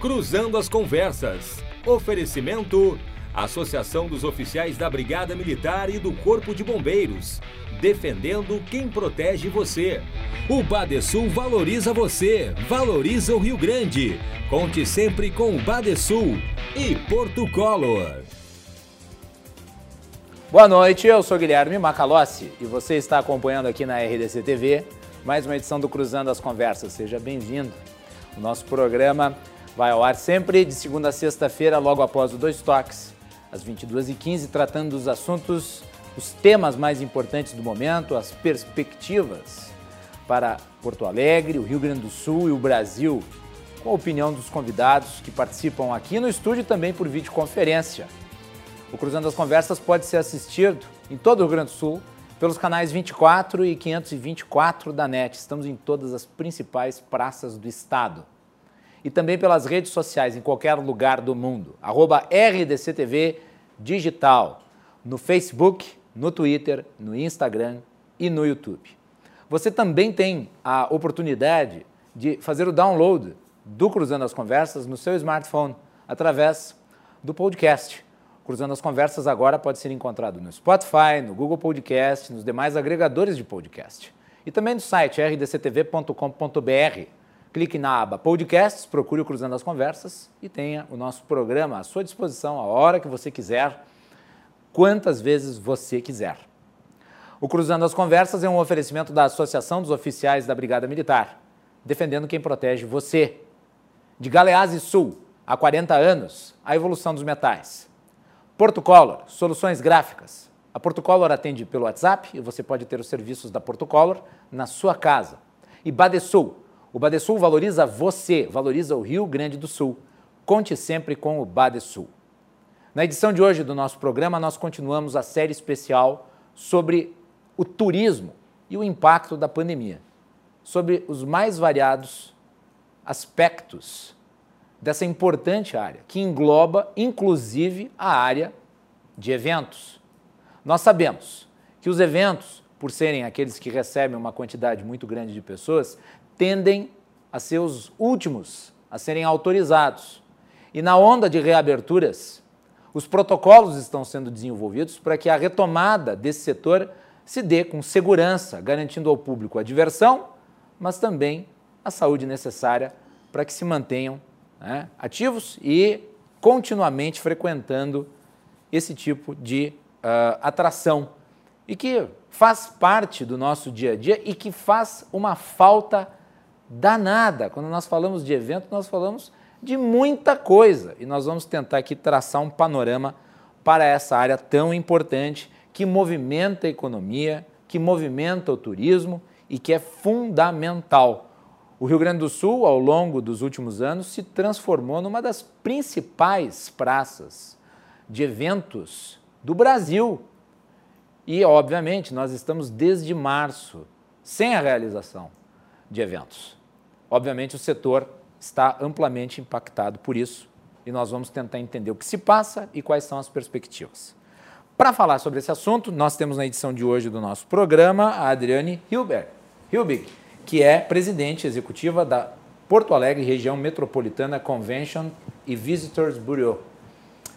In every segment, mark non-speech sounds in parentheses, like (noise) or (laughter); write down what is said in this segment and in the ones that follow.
Cruzando as Conversas. Oferecimento: Associação dos Oficiais da Brigada Militar e do Corpo de Bombeiros. Defendendo quem protege você. O Badesul valoriza você, valoriza o Rio Grande. Conte sempre com o Badesul e Porto Color. Boa noite, eu sou Guilherme Macalossi e você está acompanhando aqui na RDC TV mais uma edição do Cruzando as Conversas. Seja bem-vindo. O nosso programa vai ao ar sempre de segunda a sexta-feira, logo após o Dois Toques, às 22h15, tratando dos assuntos, os temas mais importantes do momento, as perspectivas para Porto Alegre, o Rio Grande do Sul e o Brasil, com a opinião dos convidados que participam aqui no estúdio e também por videoconferência. O Cruzando as Conversas pode ser assistido em todo o Rio Grande do Sul pelos canais 24 e 524 da NET. Estamos em todas as principais praças do estado. E também pelas redes sociais em qualquer lugar do mundo. RDCTV Digital. No Facebook, no Twitter, no Instagram e no YouTube. Você também tem a oportunidade de fazer o download do Cruzando as Conversas no seu smartphone através do podcast Cruzando as Conversas agora pode ser encontrado no Spotify, no Google Podcast, nos demais agregadores de podcast. E também no site rdctv.com.br. Clique na aba Podcasts, procure o Cruzando as Conversas e tenha o nosso programa à sua disposição a hora que você quiser, quantas vezes você quiser. O Cruzando as Conversas é um oferecimento da Associação dos Oficiais da Brigada Militar, defendendo quem protege você. De Galeazzi Sul, há 40 anos, a evolução dos metais. Porto Color, soluções gráficas. A Porto Color atende pelo WhatsApp e você pode ter os serviços da Porto Color na sua casa. E Badesul. O Badesul valoriza você, valoriza o Rio Grande do Sul. Conte sempre com o Badesul. Na edição de hoje do nosso programa, nós continuamos a série especial sobre o turismo e o impacto da pandemia, sobre os mais variados aspectos dessa importante área, que engloba inclusive a área de eventos. Nós sabemos que os eventos, por serem aqueles que recebem uma quantidade muito grande de pessoas, tendem a ser os últimos a serem autorizados. E na onda de reaberturas, os protocolos estão sendo desenvolvidos para que a retomada desse setor se dê com segurança, garantindo ao público a diversão, mas também a saúde necessária para que se mantenham né, ativos e continuamente frequentando esse tipo de uh, atração e que faz parte do nosso dia a dia e que faz uma falta danada. Quando nós falamos de evento, nós falamos de muita coisa e nós vamos tentar aqui traçar um panorama para essa área tão importante que movimenta a economia, que movimenta o turismo e que é fundamental o Rio Grande do Sul, ao longo dos últimos anos, se transformou numa das principais praças de eventos do Brasil. E, obviamente, nós estamos desde março sem a realização de eventos. Obviamente, o setor está amplamente impactado por isso e nós vamos tentar entender o que se passa e quais são as perspectivas. Para falar sobre esse assunto, nós temos na edição de hoje do nosso programa a Adriane Hilbert. Hilbig, que é presidente executiva da Porto Alegre Região Metropolitana Convention e Visitors Bureau.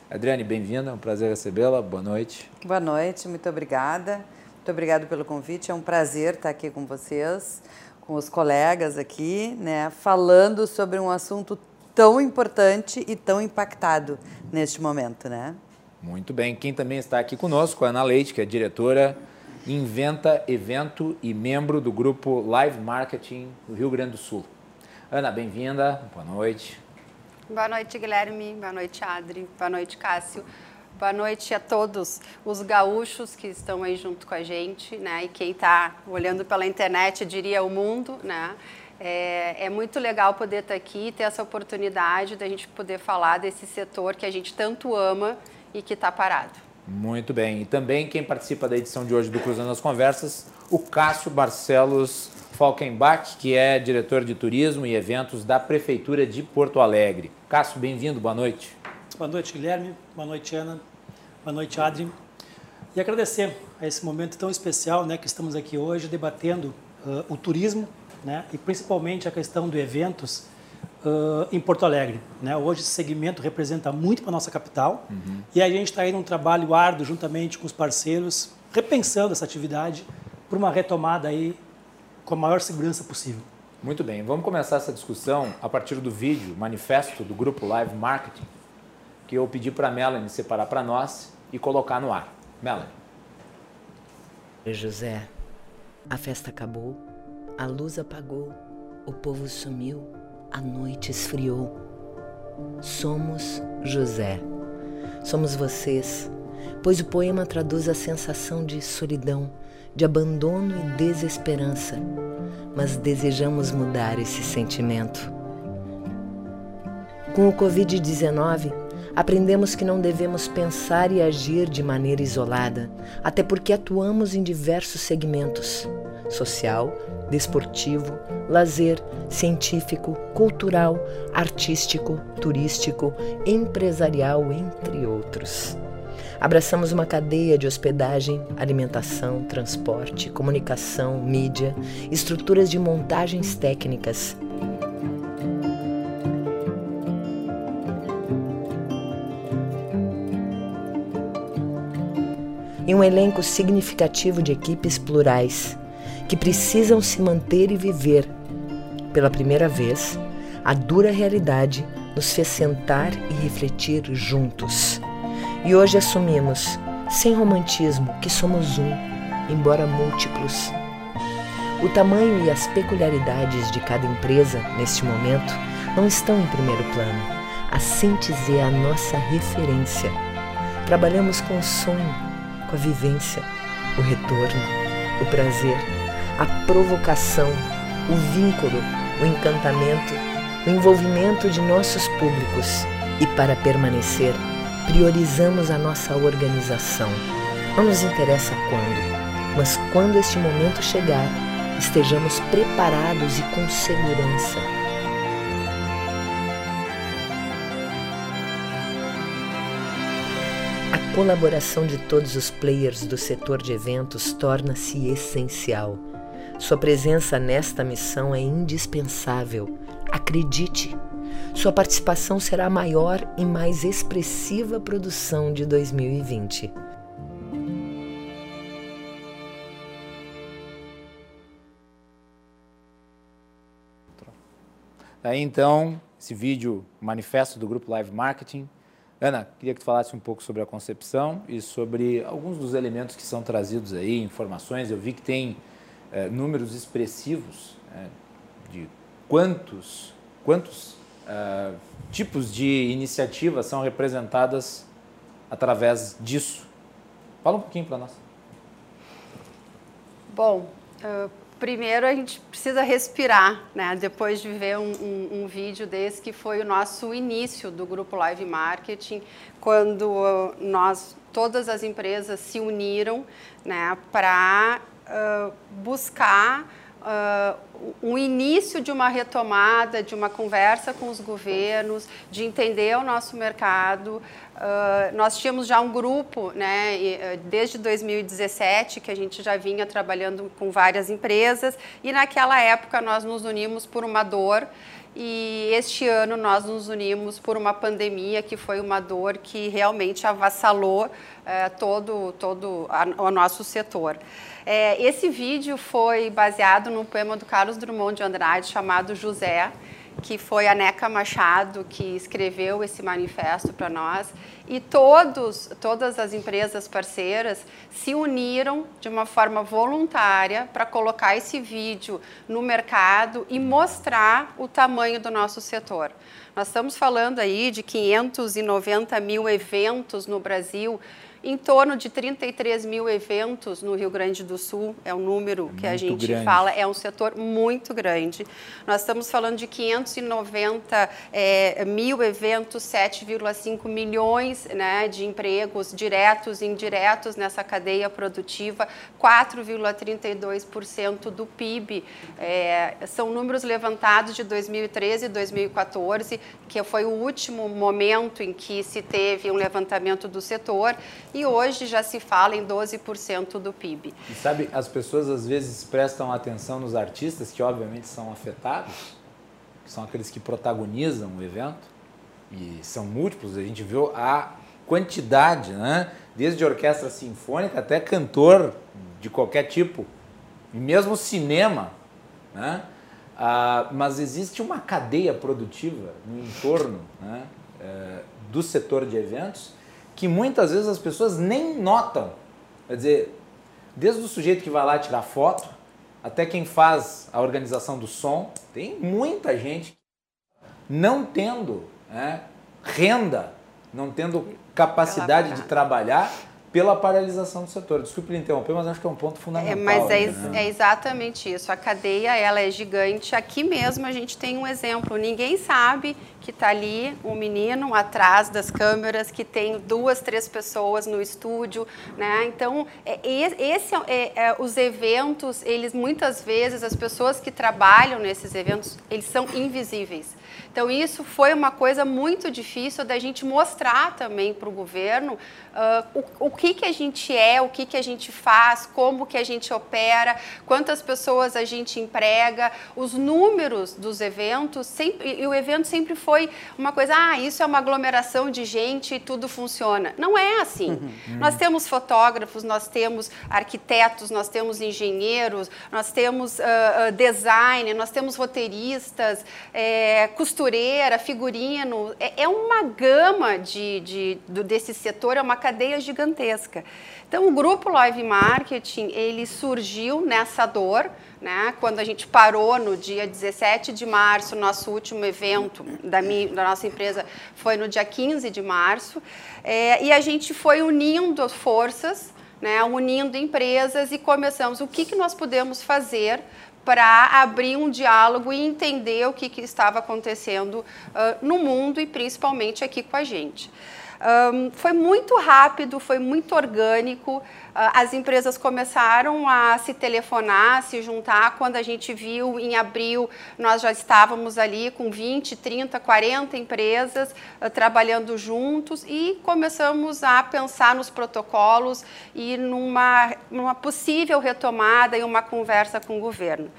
Adriane, bem-vinda, é um prazer recebê-la. Boa noite. Boa noite, muito obrigada. Muito obrigada pelo convite. É um prazer estar aqui com vocês, com os colegas aqui, né, falando sobre um assunto tão importante e tão impactado neste momento, né? Muito bem. Quem também está aqui conosco, a Ana Leite, que é diretora inventa evento e membro do grupo Live Marketing do Rio Grande do Sul. Ana, bem-vinda, boa noite. Boa noite, Guilherme, boa noite, Adri, boa noite, Cássio. Boa noite a todos os gaúchos que estão aí junto com a gente, né? E quem está olhando pela internet diria o mundo, né? É, é, muito legal poder estar tá aqui, ter essa oportunidade da gente poder falar desse setor que a gente tanto ama e que está parado. Muito bem. E também quem participa da edição de hoje do Cruzando as Conversas, o Cássio Barcelos Falkenbach, que é diretor de turismo e eventos da Prefeitura de Porto Alegre. Cássio, bem-vindo, boa noite. Boa noite, Guilherme. Boa noite, Ana. Boa noite, Adri. E agradecer a esse momento tão especial né, que estamos aqui hoje debatendo uh, o turismo né, e principalmente a questão do eventos uh, em Porto Alegre. Né? Hoje esse segmento representa muito para a nossa capital uhum. e a gente está aí num trabalho árduo juntamente com os parceiros, repensando essa atividade para uma retomada aí com a maior segurança possível. Muito bem, vamos começar essa discussão a partir do vídeo, manifesto do grupo Live Marketing, que eu pedi para a Melanie separar para nós e colocar no ar. Melanie. José, a festa acabou, a luz apagou, o povo sumiu, a noite esfriou. Somos José. Somos vocês, pois o poema traduz a sensação de solidão, de abandono e desesperança mas desejamos mudar esse sentimento. Com o Covid-19, aprendemos que não devemos pensar e agir de maneira isolada, até porque atuamos em diversos segmentos social, desportivo, lazer, científico, cultural, artístico, turístico, empresarial, entre outros. Abraçamos uma cadeia de hospedagem, alimentação, transporte, comunicação, mídia, estruturas de montagens técnicas. E um elenco significativo de equipes plurais que precisam se manter e viver. Pela primeira vez, a dura realidade nos fez sentar e refletir juntos. E hoje assumimos, sem romantismo, que somos um, embora múltiplos. O tamanho e as peculiaridades de cada empresa, neste momento, não estão em primeiro plano. A síntese é a nossa referência. Trabalhamos com sonho, com a vivência, o retorno, o prazer, a provocação, o vínculo, o encantamento, o envolvimento de nossos públicos. E para permanecer, priorizamos a nossa organização. Não nos interessa quando, mas quando este momento chegar, estejamos preparados e com segurança. Colaboração de todos os players do setor de eventos torna-se essencial. Sua presença nesta missão é indispensável. Acredite! Sua participação será a maior e mais expressiva produção de 2020. Aí então, esse vídeo manifesto do grupo Live Marketing. Ana, queria que tu falasse um pouco sobre a concepção e sobre alguns dos elementos que são trazidos aí, informações. Eu vi que tem é, números expressivos é, de quantos, quantos uh, tipos de iniciativas são representadas através disso? Fala um pouquinho para nós. Bom, primeiro a gente precisa respirar, né? Depois de ver um, um, um, vídeo desse que foi o nosso início do grupo Live Marketing, quando nós todas as empresas se uniram, né, para uh, buscar uh, um início de uma retomada, de uma conversa com os governos, de entender o nosso mercado. Uh, nós tínhamos já um grupo, né, ah, desde 2017, que a gente já vinha trabalhando com várias empresas, e naquela época nós nos unimos por uma dor. E este ano nós nos unimos por uma pandemia que foi uma dor que realmente avassalou uh, todo, todo a, o nosso setor. É, esse vídeo foi baseado no poema do Carlos Drummond de Andrade chamado José, que foi a Neca Machado que escreveu esse manifesto para nós. E todos, todas as empresas parceiras se uniram de uma forma voluntária para colocar esse vídeo no mercado e mostrar o tamanho do nosso setor. Nós estamos falando aí de 590 mil eventos no Brasil em torno de 33 mil eventos no Rio Grande do Sul, é o número que muito a gente grande. fala, é um setor muito grande. Nós estamos falando de 590 é, mil eventos, 7,5 milhões né, de empregos diretos e indiretos nessa cadeia produtiva, 4,32% do PIB. É, são números levantados de 2013 e 2014, que foi o último momento em que se teve um levantamento do setor e hoje já se fala em 12% do PIB. E sabe, as pessoas às vezes prestam atenção nos artistas que obviamente são afetados, que são aqueles que protagonizam o evento, e são múltiplos, a gente viu a quantidade, né? desde orquestra sinfônica até cantor de qualquer tipo, e mesmo cinema. Né? Ah, mas existe uma cadeia produtiva no entorno né? é, do setor de eventos que muitas vezes as pessoas nem notam. Quer dizer, desde o sujeito que vai lá tirar foto, até quem faz a organização do som, tem muita gente não tendo né, renda, não tendo capacidade de trabalhar pela paralisação do setor. Desculpe interromper, mas acho que é um ponto fundamental. É, mas é, né? é, exatamente isso. A cadeia ela é gigante. Aqui mesmo a gente tem um exemplo. Ninguém sabe que está ali um menino atrás das câmeras, que tem duas, três pessoas no estúdio, né? Então, é, esse, é, é, os eventos, eles muitas vezes as pessoas que trabalham nesses eventos, eles são invisíveis. Então, isso foi uma coisa muito difícil da gente mostrar também para o governo uh, o, o que, que a gente é, o que, que a gente faz, como que a gente opera, quantas pessoas a gente emprega, os números dos eventos, sempre, e o evento sempre foi uma coisa, ah, isso é uma aglomeração de gente e tudo funciona. Não é assim. Uhum. Nós temos fotógrafos, nós temos arquitetos, nós temos engenheiros, nós temos uh, uh, design, nós temos roteiristas, é, costureira, figurino, é, é uma gama de, de, do, desse setor, é uma cadeia gigantesca. Então, o grupo Live Marketing, ele surgiu nessa dor, né? Quando a gente parou no dia 17 de março, nosso último evento da, minha, da nossa empresa foi no dia 15 de março, é, e a gente foi unindo forças, né? unindo empresas e começamos o que, que nós podemos fazer para abrir um diálogo e entender o que, que estava acontecendo uh, no mundo e principalmente aqui com a gente. Um, foi muito rápido, foi muito orgânico. Uh, as empresas começaram a se telefonar, a se juntar. Quando a gente viu em abril, nós já estávamos ali com 20, 30, 40 empresas uh, trabalhando juntos e começamos a pensar nos protocolos e numa, numa possível retomada e uma conversa com o governo.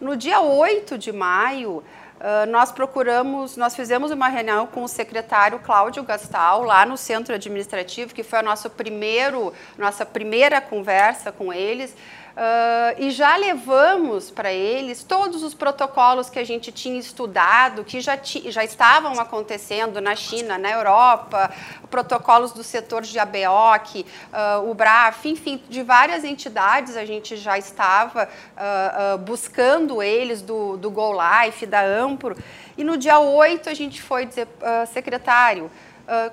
No dia 8 de maio, Uh, nós procuramos, nós fizemos uma reunião com o secretário Cláudio Gastal lá no centro administrativo, que foi a nosso primeiro, nossa primeira conversa com eles. Uh, e já levamos para eles todos os protocolos que a gente tinha estudado, que já, já estavam acontecendo na China, na Europa, protocolos do setor de ABOC, uh, o BRAF, enfim, de várias entidades a gente já estava uh, buscando eles do, do Go Life, da Ampro. E no dia 8 a gente foi dizer, secretário,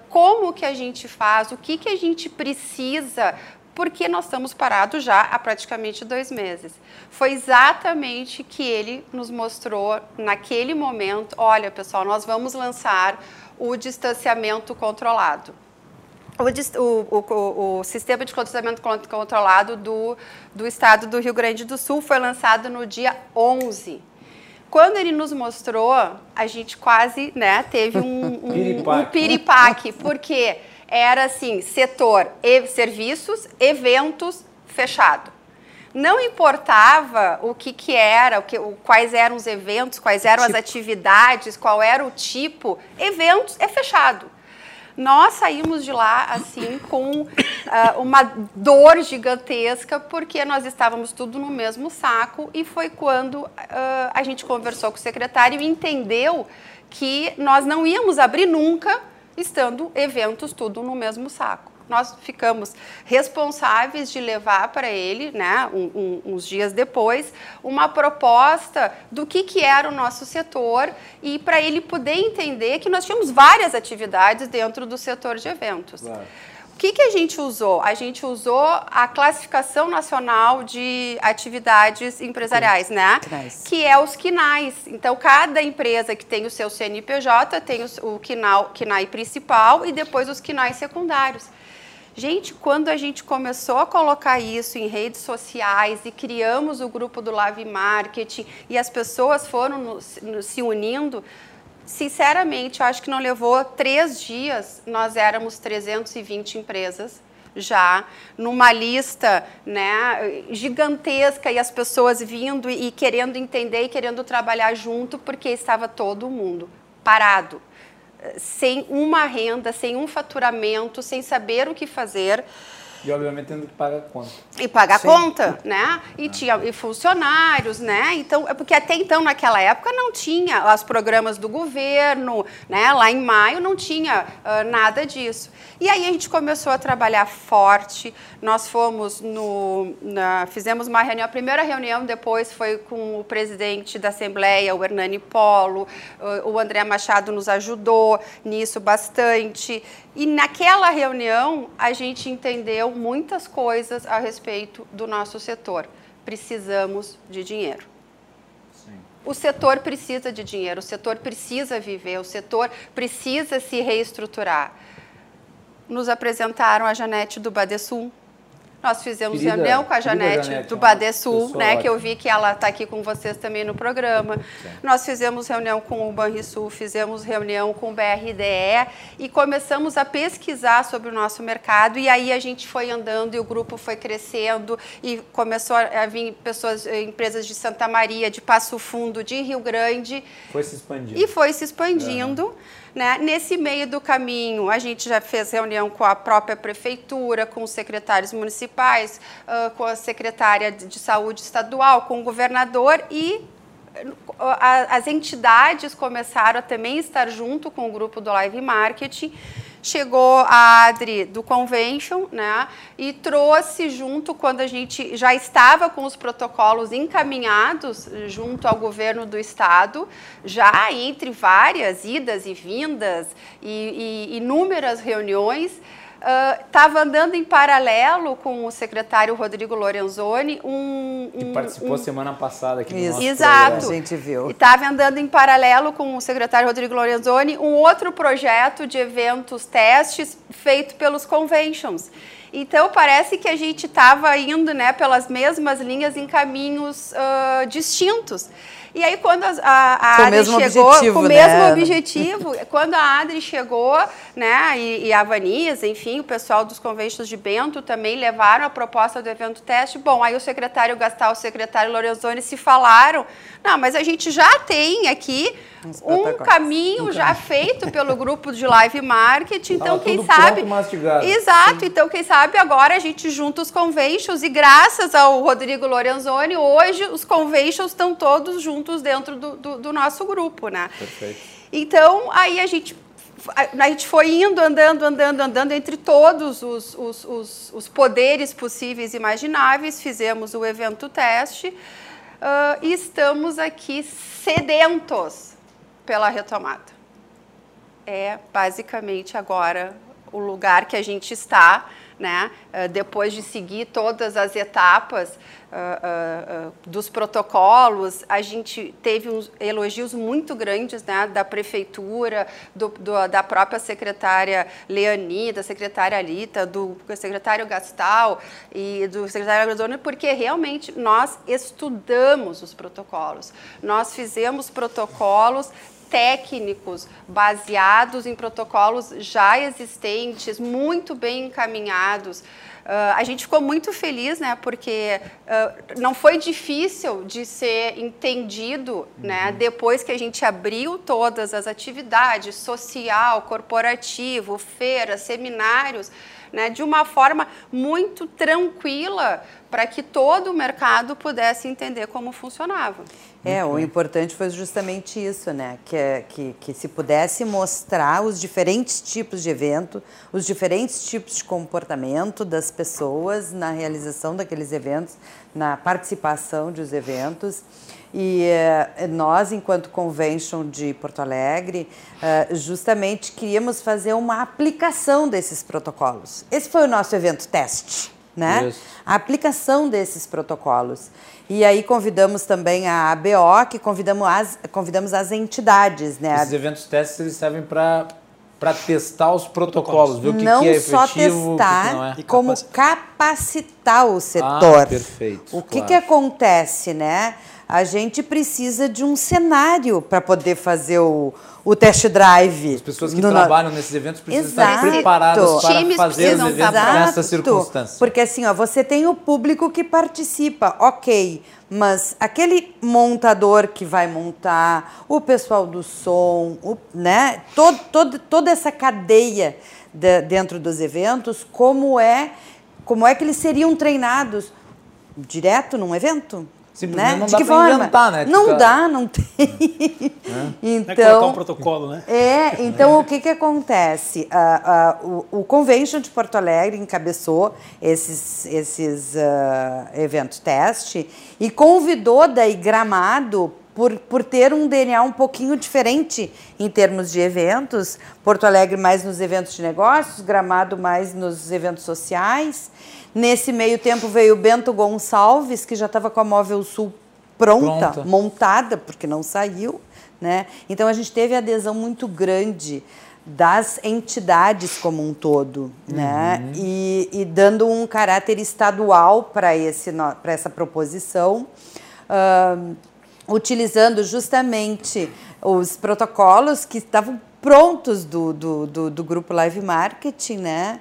como que a gente faz, o que, que a gente precisa porque nós estamos parados já há praticamente dois meses. Foi exatamente que ele nos mostrou naquele momento: olha, pessoal, nós vamos lançar o distanciamento controlado. O, o, o, o, sistema de distanciamento controlado do, do estado do Rio Grande do Sul foi lançado no dia 11. Quando ele nos mostrou, a gente quase né, teve um, um, (laughs) piripaque. um piripaque, porque era assim, setor e serviços, eventos fechado. Não importava o que, que era, o que, o, quais eram os eventos, quais eram tipo. as atividades, qual era o tipo, eventos é fechado. Nós saímos de lá assim com uh, uma dor gigantesca porque nós estávamos tudo no mesmo saco e foi quando uh, a gente conversou com o secretário e entendeu que nós não íamos abrir nunca estando eventos tudo no mesmo saco. Nós ficamos responsáveis de levar para ele, né, um, um, uns dias depois, uma proposta do que, que era o nosso setor e para ele poder entender que nós tínhamos várias atividades dentro do setor de eventos. Claro. O que, que a gente usou? A gente usou a classificação nacional de atividades empresariais, né? Que é os KINAIs. Então, cada empresa que tem o seu CNPJ tem o KINAI, KINAI principal e depois os KINAIs secundários. Gente, quando a gente começou a colocar isso em redes sociais e criamos o grupo do Live Marketing e as pessoas foram se unindo, Sinceramente, eu acho que não levou três dias, nós éramos 320 empresas já numa lista né, gigantesca e as pessoas vindo e querendo entender e querendo trabalhar junto, porque estava todo mundo parado, sem uma renda, sem um faturamento, sem saber o que fazer. E obviamente tendo que pagar conta. E pagar Sim. conta, né? E ah. tinha e funcionários, né? Então, é porque até então, naquela época, não tinha os programas do governo, né? Lá em maio não tinha uh, nada disso. E aí a gente começou a trabalhar forte. Nós fomos no. Na, fizemos uma reunião, a primeira reunião depois foi com o presidente da Assembleia, o Hernani Polo. Uh, o André Machado nos ajudou nisso bastante. E naquela reunião a gente entendeu muitas coisas a respeito do nosso setor. Precisamos de dinheiro. O setor precisa de dinheiro, o setor precisa viver, o setor precisa se reestruturar. Nos apresentaram a Janete do Badesul, nós fizemos querida, reunião com a Janete, Janete do Badesul, né, que eu vi que ela está aqui com vocês também no programa. Sim. Nós fizemos reunião com o Banrisul, fizemos reunião com o BRDE e começamos a pesquisar sobre o nosso mercado e aí a gente foi andando e o grupo foi crescendo e começou a vir pessoas, eh, empresas de Santa Maria, de Passo Fundo, de Rio Grande. Foi se expandindo. E foi se expandindo. É. Né? Nesse meio do caminho, a gente já fez reunião com a própria prefeitura, com os secretários municipais, uh, com a secretária de saúde estadual, com o governador e as entidades começaram a também estar junto com o grupo do Live Marketing chegou a Adri do Convention, né, e trouxe junto, quando a gente já estava com os protocolos encaminhados junto ao governo do estado, já entre várias idas e vindas e, e inúmeras reuniões, estava uh, andando em paralelo com o secretário Rodrigo Lorenzoni, um, um que participou um, semana passada aqui no Isso. nosso Exato. Programa. A gente viu. Estava andando em paralelo com o secretário Rodrigo Lorenzoni um outro projeto de eventos testes feito pelos conventions. Então parece que a gente estava indo, né, pelas mesmas linhas em caminhos uh, distintos. E aí, quando a, a, a Adri chegou, com o mesmo né? objetivo, (laughs) quando a Adri chegou, né, e, e a Vanisa, enfim, o pessoal dos conventos de Bento também levaram a proposta do evento teste. Bom, aí o secretário Gastal, o secretário Lorenzoni se falaram, não, mas a gente já tem aqui um caminho já feito pelo grupo de live marketing. Então, quem sabe. Exato. Sim. Então, quem sabe agora a gente junta os conventions e graças ao Rodrigo Lorenzoni, hoje os conventions estão todos juntos dentro do, do, do nosso grupo, né? Perfeito. Então, aí a gente a gente foi indo, andando, andando, andando entre todos os, os, os, os poderes possíveis e imagináveis, fizemos o evento teste uh, e estamos aqui sedentos pela retomada. É basicamente agora o lugar que a gente está, né? Uh, depois de seguir todas as etapas uh, uh, dos protocolos, a gente teve uns elogios muito grandes né? da prefeitura, do, do, da própria secretária Leani, da secretária Alita, do secretário Gastal e do secretário Agrodona, porque realmente nós estudamos os protocolos. Nós fizemos protocolos técnicos baseados em protocolos já existentes, muito bem encaminhados. Uh, a gente ficou muito feliz, né, porque uh, não foi difícil de ser entendido, né, uhum. depois que a gente abriu todas as atividades, social, corporativo, feiras, seminários, né, de uma forma muito tranquila para que todo o mercado pudesse entender como funcionava. É, o importante foi justamente isso, né? Que, é, que, que se pudesse mostrar os diferentes tipos de evento, os diferentes tipos de comportamento das pessoas na realização daqueles eventos, na participação dos eventos. E eh, nós, enquanto Convention de Porto Alegre, eh, justamente queríamos fazer uma aplicação desses protocolos. Esse foi o nosso evento teste, né? Isso. A aplicação desses protocolos. E aí convidamos também a ABO, que convidamos as, convidamos as entidades, né? Esses eventos testes eles servem para para testar os protocolos, ver o que, não que é efetivo, só testar, que não é. como cap capacitar o setor. Ah, perfeito, O que, claro. que acontece, né? A gente precisa de um cenário para poder fazer o, o test drive. As pessoas que no- trabalham nesses eventos precisam estar Exato. preparadas para Times fazer os eventos estar nessas Exato. circunstâncias. Porque assim, ó, você tem o público que participa, ok, mas aquele montador que vai montar, o pessoal do som, o- né, todo, todo, toda essa cadeia de- dentro dos eventos, como é, como é que eles seriam treinados direto num evento? Simplesmente né? não De dá que pra forma? inventar, né? Não Tipo, dá, não tem. Colocar Então, um protocolo, né? é, então o que, que acontece? Ah, ah, o, o Convention de Porto Alegre encabeçou esses, esses ah, eventos teste e convidou daí Gramado por, por ter um DNA um pouquinho diferente em termos de eventos. Porto Alegre mais nos eventos de negócios, Gramado mais nos eventos sociais. Nesse meio tempo veio o Bento Gonçalves, que já estava com a Móvel Sul pronta, Pronta. montada, porque não saiu. Né? Então a gente teve adesão muito grande das entidades como um todo, né? E, e dando um caráter estadual para esse para essa proposição, ahn, utilizando justamente os protocolos que estavam prontos do, do, do, do grupo Live Marketing, né?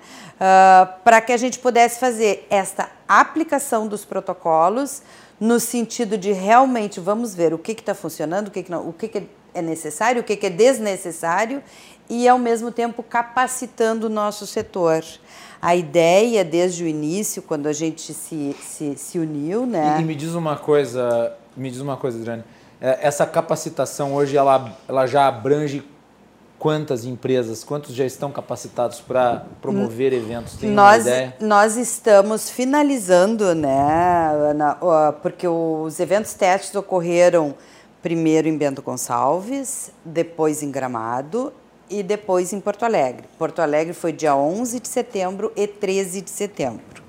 para que a gente pudesse fazer esta aplicação dos protocolos no sentido de realmente vamos ver o que está funcionando, o que, que não, o que, que é necessário, o que, que é desnecessário e ao mesmo tempo capacitando o nosso setor. A ideia desde o início, quando a gente se, se, se uniu, né? E, e me diz uma coisa, me diz uma coisa, Adriane. É, Essa capacitação hoje ela, ela já abrange quantas empresas, quantos já estão capacitados para promover eventos? Tem nós, ideia? nós estamos finalizando, né, Ana, porque os eventos testes ocorreram primeiro em Bento Gonçalves, depois em Gramado e depois em Porto Alegre. Porto Alegre foi dia 11 de setembro e 13 de setembro.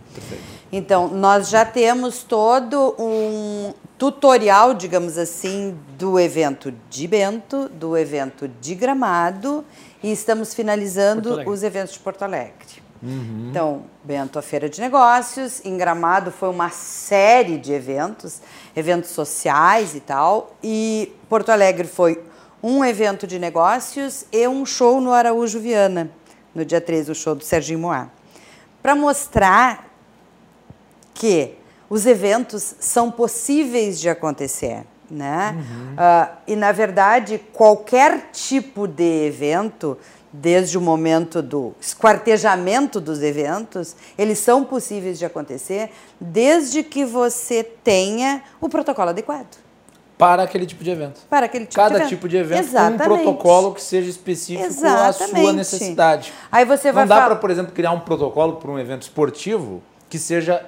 Então, nós já temos todo um tutorial, digamos assim, do evento de Bento, do evento de Gramado e estamos finalizando os eventos de Porto Alegre. Então, Bento, a Feira de Negócios, em Gramado foi uma série de eventos, eventos sociais e tal, e Porto Alegre foi um evento de negócios e um show no Araújo Viana, no dia 13, o show do Serginho Moá. Para mostrar que os eventos são possíveis de acontecer, né? Ah, e na verdade qualquer tipo de evento, desde o momento do esquartejamento dos eventos, eles são possíveis de acontecer, desde que você tenha o protocolo adequado Para aquele tipo de evento. para aquele tipo Cada de evento. tipo de evento Exatamente. com um protocolo que seja específico à sua Exatamente. necessidade. Aí você vai Não dá para, por exemplo, criar um protocolo para um evento esportivo que seja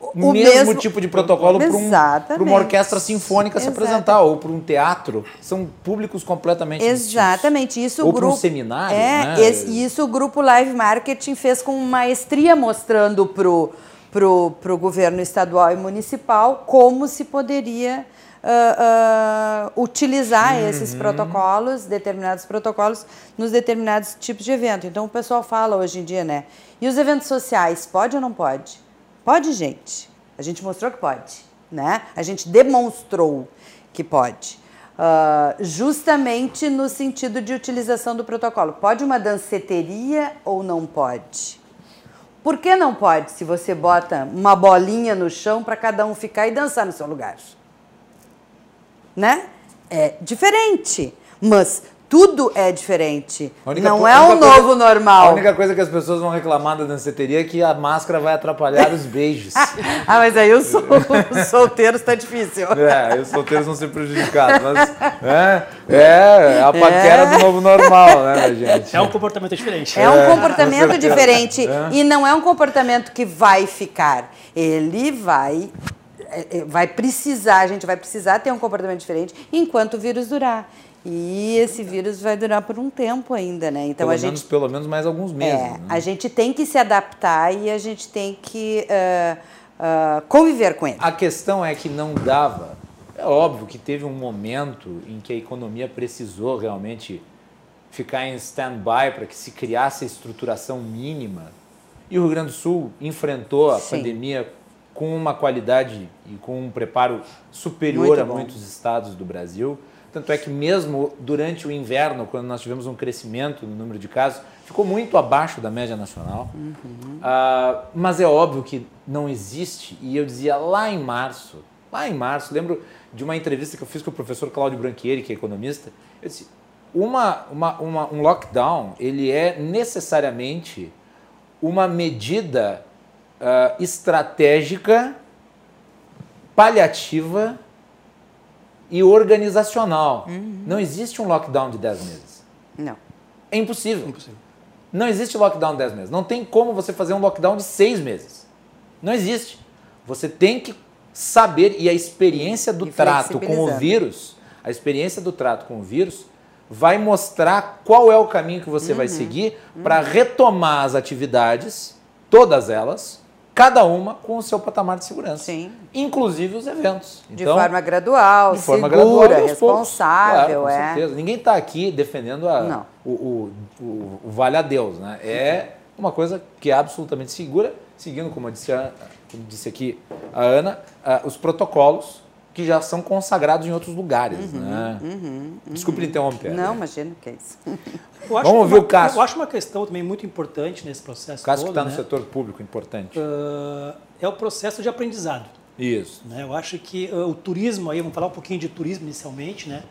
o, O mesmo, mesmo- tipo de protocolo para um, Exatamente. uma orquestra sinfônica se Exato. apresentar ou para um teatro. São públicos completamente distintos. Exatamente, isso Ou o para um grupo seminário, é, né? esse- isso o grupo Live Marketing fez com maestria mostrando pro pro, pro governo estadual e municipal como se poderia ah, ah, utilizar esses Uhum. protocolos, determinados protocolos, nos determinados tipos de evento. Então o pessoal fala hoje em dia, né? E os eventos sociais, pode ou não pode? Pode, gente. A gente mostrou que pode, né? A gente demonstrou que pode. Ah, justamente no sentido de utilização do protocolo. Pode uma danceteria ou não pode? Por que não pode se você bota uma bolinha no chão para cada um ficar e dançar no seu lugar? Né? É diferente, mas tudo é diferente. Não é coisa- novo normal. A única coisa que as pessoas vão reclamar da danceteria é que a máscara vai atrapalhar os beijos. (laughs) Ah, mas aí os, (laughs) (laughs) os solteiros tá difícil. É, os solteiros vão ser prejudicados. Mas é, é a paquera do novo normal, né, gente? É um comportamento diferente. É um com comportamento certeza. diferente É. e não é um comportamento que vai ficar. Ele vai é, é, vai precisar, a gente vai precisar ter um comportamento diferente enquanto o vírus durar. E esse vírus vai durar por um tempo ainda, né? Então pelo, a gente menos, pelo menos mais alguns meses. é, né? a gente tem que se adaptar e a gente tem que ah, ah, conviver com ele. A questão é que não dava. É óbvio que teve um momento em que a economia precisou realmente ficar em stand-by para que se criasse a estruturação mínima E o Rio Grande do Sul enfrentou a Sim. pandemia com uma qualidade e com um preparo superior Muito a bom. muitos estados do Brasil. Tanto é que mesmo durante o inverno, quando nós tivemos um crescimento no número de casos, ficou muito abaixo da média nacional. Ah, mas é óbvio que não existe, e eu dizia lá em março, lá em março, lembro de uma entrevista que eu fiz com o professor Cláudio Branchieri, que é economista, eu disse, uma, uma, uma- um lockdown, ele é necessariamente uma medida ah, estratégica, paliativa e organizacional. Não existe um lockdown de 10 meses. Não. É impossível. Impossível. Não existe lockdown de 10 meses. Não tem como você fazer um lockdown de 6 meses. Não existe. Você tem que saber, e a experiência do trato com o vírus, a experiência do trato com o vírus, vai mostrar qual é o caminho que você Uhum. vai seguir para retomar as atividades, todas elas, cada uma com o seu patamar de segurança. Sim. Inclusive os eventos. De Então, forma gradual, de forma segura, gradual responsável, Claro, com é. certeza. Ninguém está aqui defendendo a- o, o, o- o vale a Deus, né? É uma coisa que é absolutamente segura, seguindo, como eu disse, a- como disse aqui a Ana, ah, os protocolos que já são consagrados em outros lugares, né? Desculpe lhe interromper. Uhum, Não, né? imagina o que é isso. Eu acho Vamos ouvir uma- o Cássio. Eu acho uma questão também muito importante nesse processo O caso que todo, está no né? setor público, importante. Ah, é o processo de aprendizado. Isso. né? Eu acho que ah, o turismo aí, vamos falar um pouquinho de turismo inicialmente, né?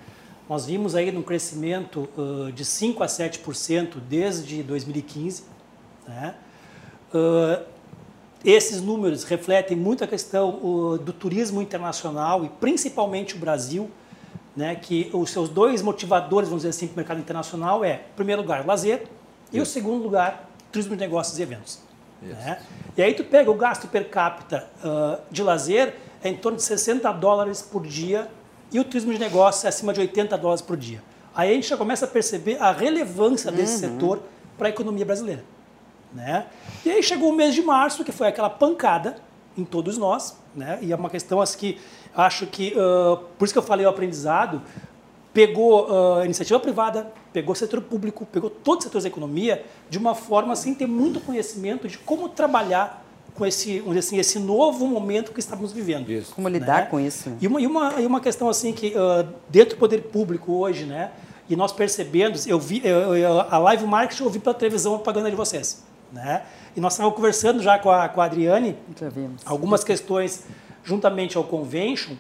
Nós vimos aí um crescimento ah, de 5 a 7% desde 2015, né? Ah, esses números refletem muito a questão do turismo internacional e principalmente o Brasil, né? Que os seus dois motivadores, vamos dizer assim, para o mercado internacional é, em primeiro lugar, lazer e o segundo lugar, turismo de negócios e eventos. né? E aí tu pega o gasto per capita ah, de lazer é em torno de 60 dólares por dia e o turismo de negócios é acima de 80 dólares por dia. Aí a gente já começa a perceber a relevância desse setor para a economia brasileira. Né? E aí chegou o mês de março, que foi aquela pancada em todos nós, né? e é uma questão assim, que acho que, ah, por isso que eu falei o aprendizado, pegou a iniciativa privada, pegou o setor público, pegou todos os setores da economia, de uma forma sem ter muito conhecimento de como trabalhar com esse, assim, esse novo momento que estamos vivendo. Isso. Como lidar né? com isso? E uma, e uma, e uma questão assim que ah, dentro do poder público hoje, né? E nós percebendo, eu vi eu- eu- a live marketing eu vi pela televisão a propaganda de vocês, né? E nós estávamos conversando já com a, com a Adriane algumas questões juntamente ao convention,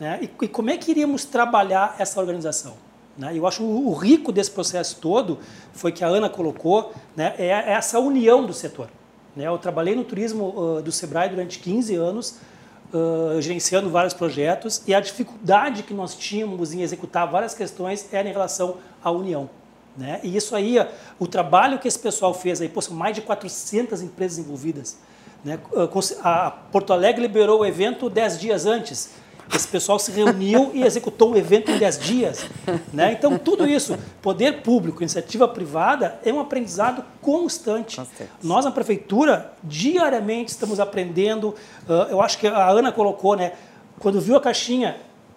né? E, e como é que iríamos trabalhar essa organização? Né? Eu acho o, o rico desse processo todo foi que a Ana colocou, né? É essa união do setor. Né? Eu trabalhei no turismo ah, do Sebrae durante 15 anos, ah, gerenciando vários projetos e a dificuldade que nós tínhamos em executar várias questões era em relação à união. Né? E isso aí, o trabalho que esse pessoal fez aí, pô, são mais de 400 empresas envolvidas. Né? Ah, A Porto Alegre liberou o evento 10 dias antes. Esse pessoal se reuniu e executou o evento em 10 dias. Né? Então, tudo isso, poder público, iniciativa privada, é um aprendizado constante. Constante. Nós, na prefeitura, diariamente estamos aprendendo. ah, eu acho que a Ana colocou, né? Quando viu a caixinha,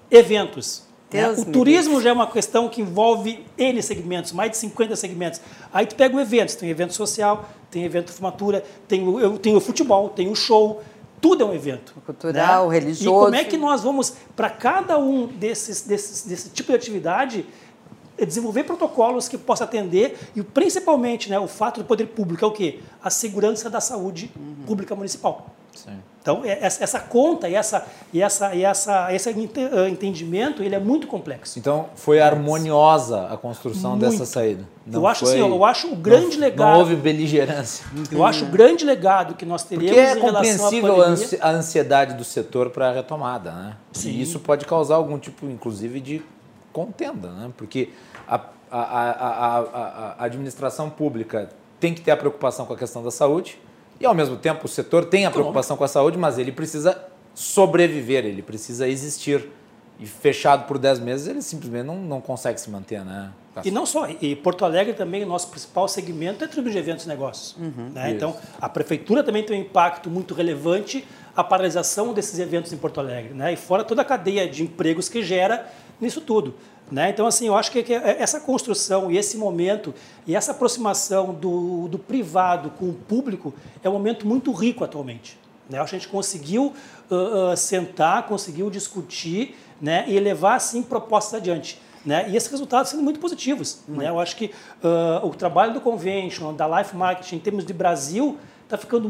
eventos. Né? Deus O turismo já é uma questão que envolve N segmentos, mais de 50 segmentos. Aí tu pega o evento, tem evento social, tem evento de formatura, tem o, eu- tem o futebol, tem o show, tudo é um evento. cultural, o né? religioso. E como é que nós vamos, para cada um desses, desses, desse tipo de atividade, eh, desenvolver protocolos que possa atender e principalmente né, o fato do poder público é o quê? A segurança da saúde pública municipal. Sim. Então, é- essa, essa conta e, essa, e, essa, e essa, esse eh, entendimento ele é muito complexo. Então, foi harmoniosa a construção Muito. dessa saída. Não eu acho foi- assim, eu acho o grande não, legado. Não houve beligerância. Eu acho o grande legado que nós teremos Porque é em relação à compreensível a a ansiedade do setor para a retomada, né? Sim. E isso pode causar algum tipo, inclusive, de contenda, né? Porque a, a, a- a administração pública tem que ter a preocupação com a questão da saúde e, ao mesmo tempo, o setor tem a preocupação com a saúde, mas ele precisa sobreviver, ele precisa existir. E fechado por 10 meses, ele simplesmente não, não consegue se manter, né? E não só, e Porto Alegre também, o nosso principal segmento é tribo de eventos e negócios. né? Isso. Então, a prefeitura também tem um impacto muito relevante a paralisação desses eventos em Porto Alegre. Né? E fora toda a cadeia de empregos que gera nisso tudo. Né? Então, assim, eu acho que, essa construção e esse momento e essa aproximação do, do privado com o público é um momento muito rico atualmente. Né? Eu acho que a gente conseguiu uh, uh, sentar, conseguiu discutir né? e levar, assim, propostas adiante. Né? E esses resultados sendo muito positivos. Né? Eu acho que uh, o trabalho do Convention, da Life Marketing, em termos de Brasil, está ficando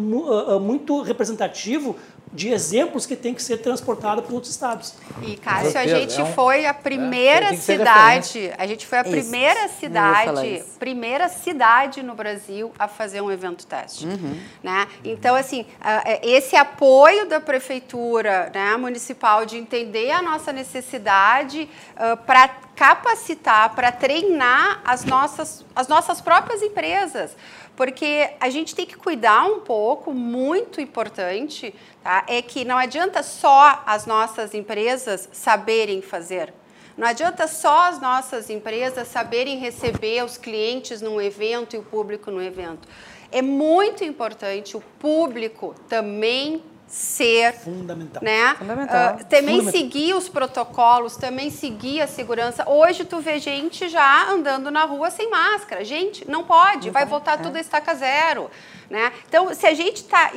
muito representativo de exemplos que tem que ser transportado para outros estados. E Cássio, a gente é um, foi a primeira é, cidade, a gente foi a primeira isso, cidade, primeira cidade no Brasil a fazer um evento teste, uhum. né? Então assim, é, esse apoio da prefeitura, né, municipal de entender a nossa necessidade uh, para capacitar, para treinar as nossas as nossas próprias empresas porque a gente tem que cuidar um pouco, muito importante, tá? é que não adianta só as nossas empresas saberem fazer. Não adianta só as nossas empresas saberem receber os clientes num evento e o público no evento. É muito importante o público também ser fundamental, né? Fundamental. Uh, também fundamental. seguir os protocolos, também seguir a segurança. Hoje tu vê gente já andando na rua sem máscara. Gente, não pode, não vai voltar é. tudo a estaca zero. Né? Então, se a gente está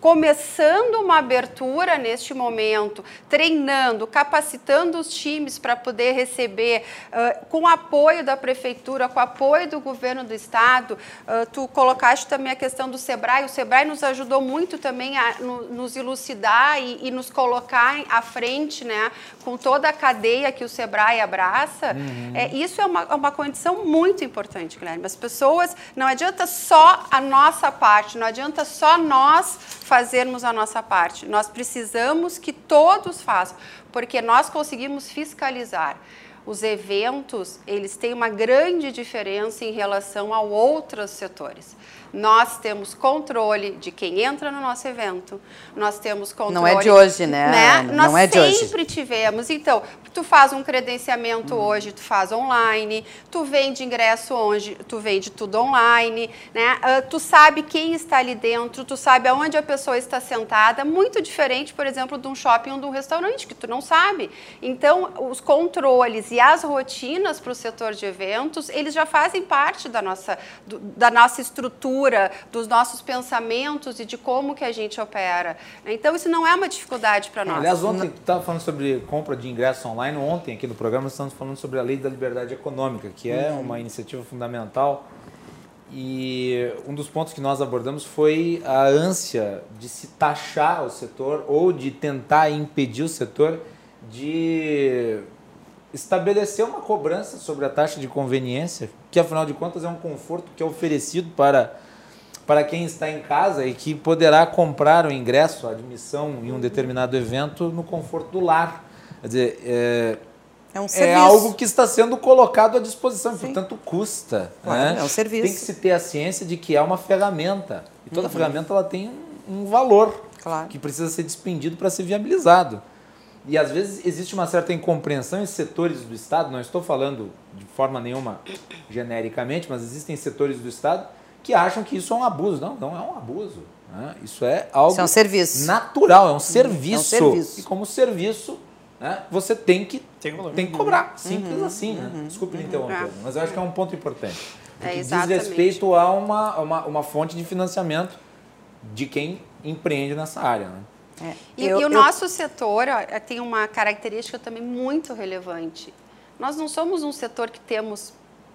começando uma abertura neste momento, treinando, capacitando os times para poder receber, uh, com apoio da prefeitura, com apoio do governo do estado, uh, tu colocaste também a questão do SEBRAE. O SEBRAE nos ajudou muito também a no, nos elucidar e, e, nos colocar à frente, né, com toda a cadeia que o SEBRAE abraça. Uhum. É, isso é uma, é uma condição muito importante, Guilherme. As pessoas, não adianta só a nossa parte parte, não adianta só nós fazermos a nossa parte. Nós precisamos que todos façam, porque nós conseguimos fiscalizar. Os eventos, eles têm uma grande diferença em relação a outros setores. Nós temos controle de quem entra no nosso evento. Nós temos controle. Não é de hoje, né? né? Não Nós é de hoje. sempre tivemos. Então, tu faz um credenciamento hum. hoje, tu faz online, tu vende ingresso hoje, tu vende tudo online, né? Uh, tu sabe quem está ali dentro, tu sabe aonde a pessoa está sentada, muito diferente, por exemplo, de um shopping ou de um restaurante, que tu não sabe. Então, os controles e as rotinas para o setor de eventos, eles já fazem parte da nossa, do, da nossa estrutura dos nossos pensamentos e de como que a gente opera. Então, isso não é uma dificuldade para nós. Aliás, ontem estava falando sobre compra de ingresso online. Ontem, aqui no programa, estamos falando sobre a Lei da Liberdade Econômica, que é uhum. uma iniciativa fundamental. E um dos pontos que nós abordamos foi a ânsia de se taxar o setor ou de tentar impedir o setor de estabelecer uma cobrança sobre a taxa de conveniência, que afinal de contas é um conforto que é oferecido para para quem está em casa e que poderá comprar o ingresso, a admissão em um determinado evento no conforto do lar. Quer dizer, é, é, um é algo que está sendo colocado à disposição, Sim. portanto custa. Claro, né? É um serviço. Tem que se ter a ciência de que é uma ferramenta. E toda uhum. ferramenta ela tem um, um valor claro. que precisa ser despendido para ser viabilizado. E às vezes existe uma certa incompreensão em setores do Estado, não estou falando de forma nenhuma genericamente, mas existem setores do Estado que acham que isso é um abuso. Não, não é um abuso. Né? Isso é algo isso é um serviço. natural, é um serviço. É um serviço. E como serviço, né, você tem que, tem, tem que cobrar. Simples uhum, assim. Né? Uhum, Desculpe uhum, interromper, é. mas eu acho que é um ponto importante. É, diz respeito a uma, uma, uma fonte de financiamento de quem empreende nessa área. Né? É. E, eu, e, o eu... nosso setor ó, tem uma característica também muito relevante. Nós não somos um setor que temos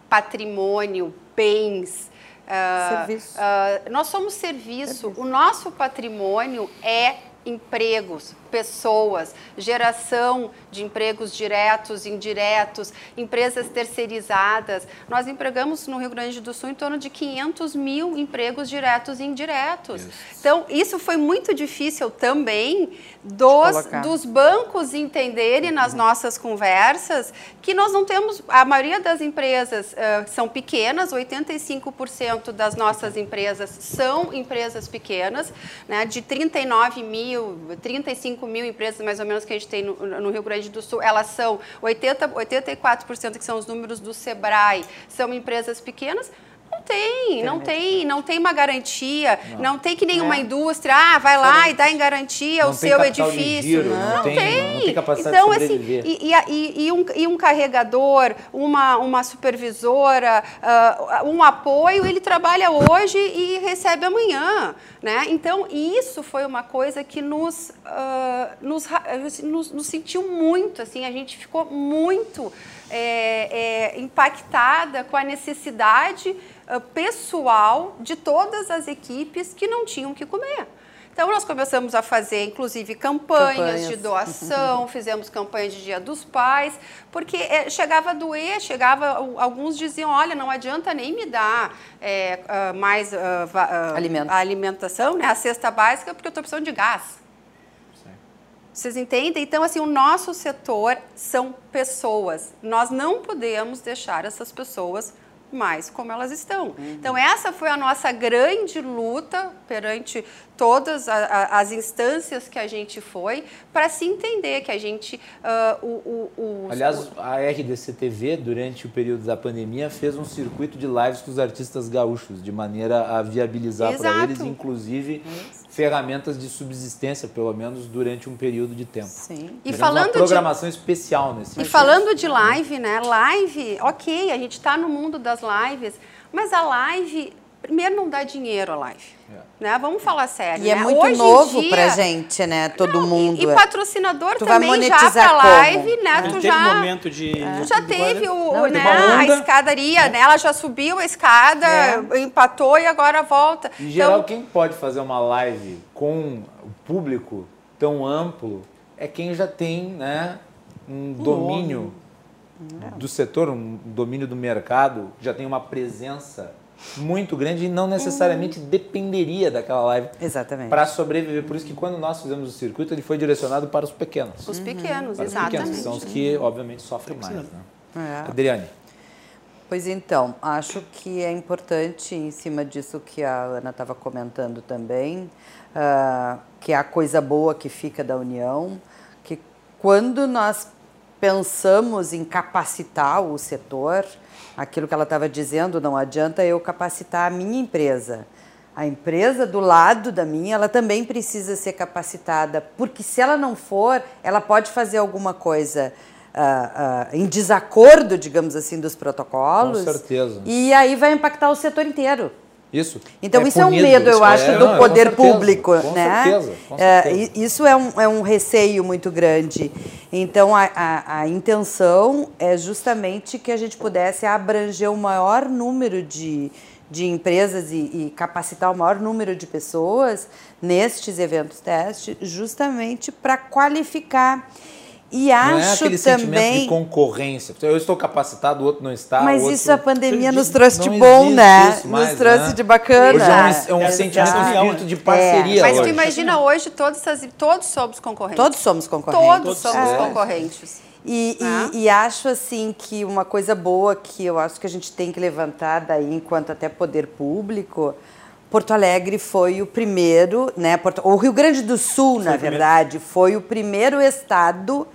patrimônio, bens, Uh, serviço. Uh, nós somos serviço. serviço. O nosso patrimônio é empregos, pessoas, geração de empregos diretos, indiretos, empresas terceirizadas. Nós empregamos no Rio Grande do Sul em torno de 500 mil empregos diretos e indiretos. Isso. Então, isso foi muito difícil também dos, dos bancos entenderem nas nossas conversas que nós não temos, a maioria das empresas uh, são pequenas, 85% das nossas empresas são empresas pequenas, né, de 39 mil, 35 mil empresas mais ou menos que a gente tem no, no Rio Grande do Sul, elas são 80, 84% que são os números do Sebrae, são empresas pequenas, Não tem, não tem, não tem uma garantia, não, não tem que nenhuma é. indústria, ah, vai lá e dá em garantia não o seu edifício. Giro, não, tem, tem. Tem capacidade então. Assim, e, e, e, um, e um carregador, uma, uma supervisora, uh, um apoio, ele trabalha hoje e recebe amanhã. Né? Então, isso foi uma coisa que nos, uh, nos, nos, nos sentiu muito, assim, a gente ficou muito é, é, impactada com a necessidade uh, pessoal de todas as equipes que não tinham o que comer. Então, nós começamos a fazer, inclusive, campanhas, campanhas. de doação, (laughs) fizemos campanha de Dia dos Pais, porque é, chegava a doer, chegava, alguns diziam, olha, não adianta nem me dar é, uh, mais uh, uh, a alimentação, né, a cesta básica, porque eu estou precisando de gás. Vocês entendem? Então, assim, o nosso setor são pessoas. Nós não podemos deixar essas pessoas mais como elas estão. Uhum. Então, essa foi a nossa grande luta perante todas a, a, as instâncias que a gente foi para se entender que a gente uh, o, o, aliás a RDC TV durante o período da pandemia fez um circuito de lives com os artistas gaúchos de maneira a viabilizar para eles inclusive Isso. Ferramentas de subsistência pelo menos durante um período de tempo. Sim. E falando uma programação de, especial nesse e falando de live né? Live ok a gente está no mundo das lives mas a live primeiro não dá dinheiro a live. É. Né? Vamos falar sério. E é né? é muito Hoje novo dia, pra gente, né? Todo não, mundo. E, e patrocinador tu também já pra live, né? Tu já, teve momento de. É. Tu já teve o, não, né, a escadaria, é. né? Ela já subiu a escada, é. empatou e agora volta. Em geral, então, quem pode fazer uma live com o público tão amplo é quem já tem né, um domínio do setor, um domínio do mercado, já tem uma presença muito grande e não necessariamente uhum. dependeria daquela live para sobreviver. Por isso que quando nós fizemos o circuito, ele foi direcionado para os pequenos. Os pequenos, para exatamente. Os pequenos, que são os que, obviamente, sofrem mais. Né? É. Adriane. Pois então, acho que é importante, em cima disso que a Ana estava comentando também, uh, que é a coisa boa que fica da união, que quando nós pensamos em capacitar o setor, aquilo que ela estava dizendo, não adianta eu capacitar a minha empresa. A empresa do lado da minha, ela também precisa ser capacitada, porque se ela não for, ela pode fazer alguma coisa uh, uh, em desacordo, digamos assim, dos protocolos. Com certeza. E aí vai impactar o setor inteiro. Isso. Então, é isso punido, é um medo, eu acho, é, do não, poder certeza, público. Com né? certeza. É, certeza. É, isso é um, é um receio muito grande. Então, a, a, a, intenção é justamente que a gente pudesse abranger o maior número de, de empresas e, e capacitar o maior número de pessoas nestes eventos teste, justamente para qualificar. E acho não é aquele também... sentimento de concorrência. Eu estou capacitado, o outro não está. Mas outro... isso a pandemia nos trouxe de bom, né? Mais, nos trouxe né? de bacana. Hoje é um, é um sentimento de espírito de parceria. É. Mas hoje. tu imagina hoje todos, essas, todos somos concorrentes. Todos somos concorrentes. Todos, todos somos é. concorrentes. E, ah. e, e, acho assim que uma coisa boa que eu acho que a gente tem que levantar daí enquanto até poder público, Porto Alegre foi o primeiro, né? Porto, o Rio Grande do Sul, foi na verdade, foi o primeiro estado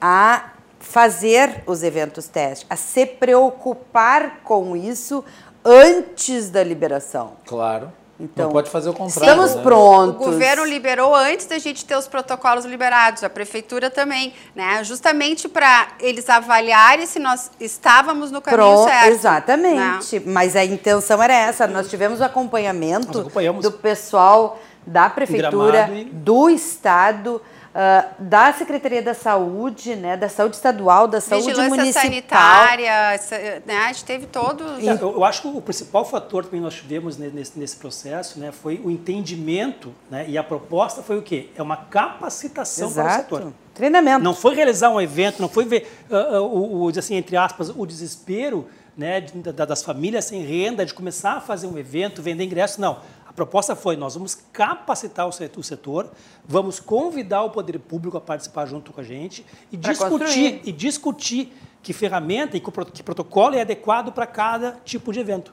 a fazer os eventos teste, a se preocupar com isso antes da liberação. Claro. Então, não pode fazer o contrário. Estamos né? prontos. O governo liberou antes da gente ter os protocolos liberados, a prefeitura também, né? Justamente para eles avaliarem se nós estávamos no caminho Pronto, certo. Exatamente. Né? Mas a intenção era essa. Nós tivemos o acompanhamento do pessoal da prefeitura, e... do estado Uh, da Secretaria da Saúde, né, da Saúde Estadual, da Saúde Vigilância Municipal. sanitária, né, a gente teve todo... É, eu, acho que o principal fator que nós tivemos nesse, nesse processo né, foi o entendimento, né, e a proposta foi o quê? É uma capacitação Exato. para o setor. Treinamento. Não foi realizar um evento, não foi ver, uh, uh, o, o, assim, entre aspas, o desespero né, das famílias sem renda, de começar a fazer um evento, vender ingressos, não proposta foi: nós vamos capacitar o setor, vamos convidar o poder público a participar junto com a gente e pra discutir construir. e discutir que ferramenta e que protocolo é adequado para cada tipo de evento.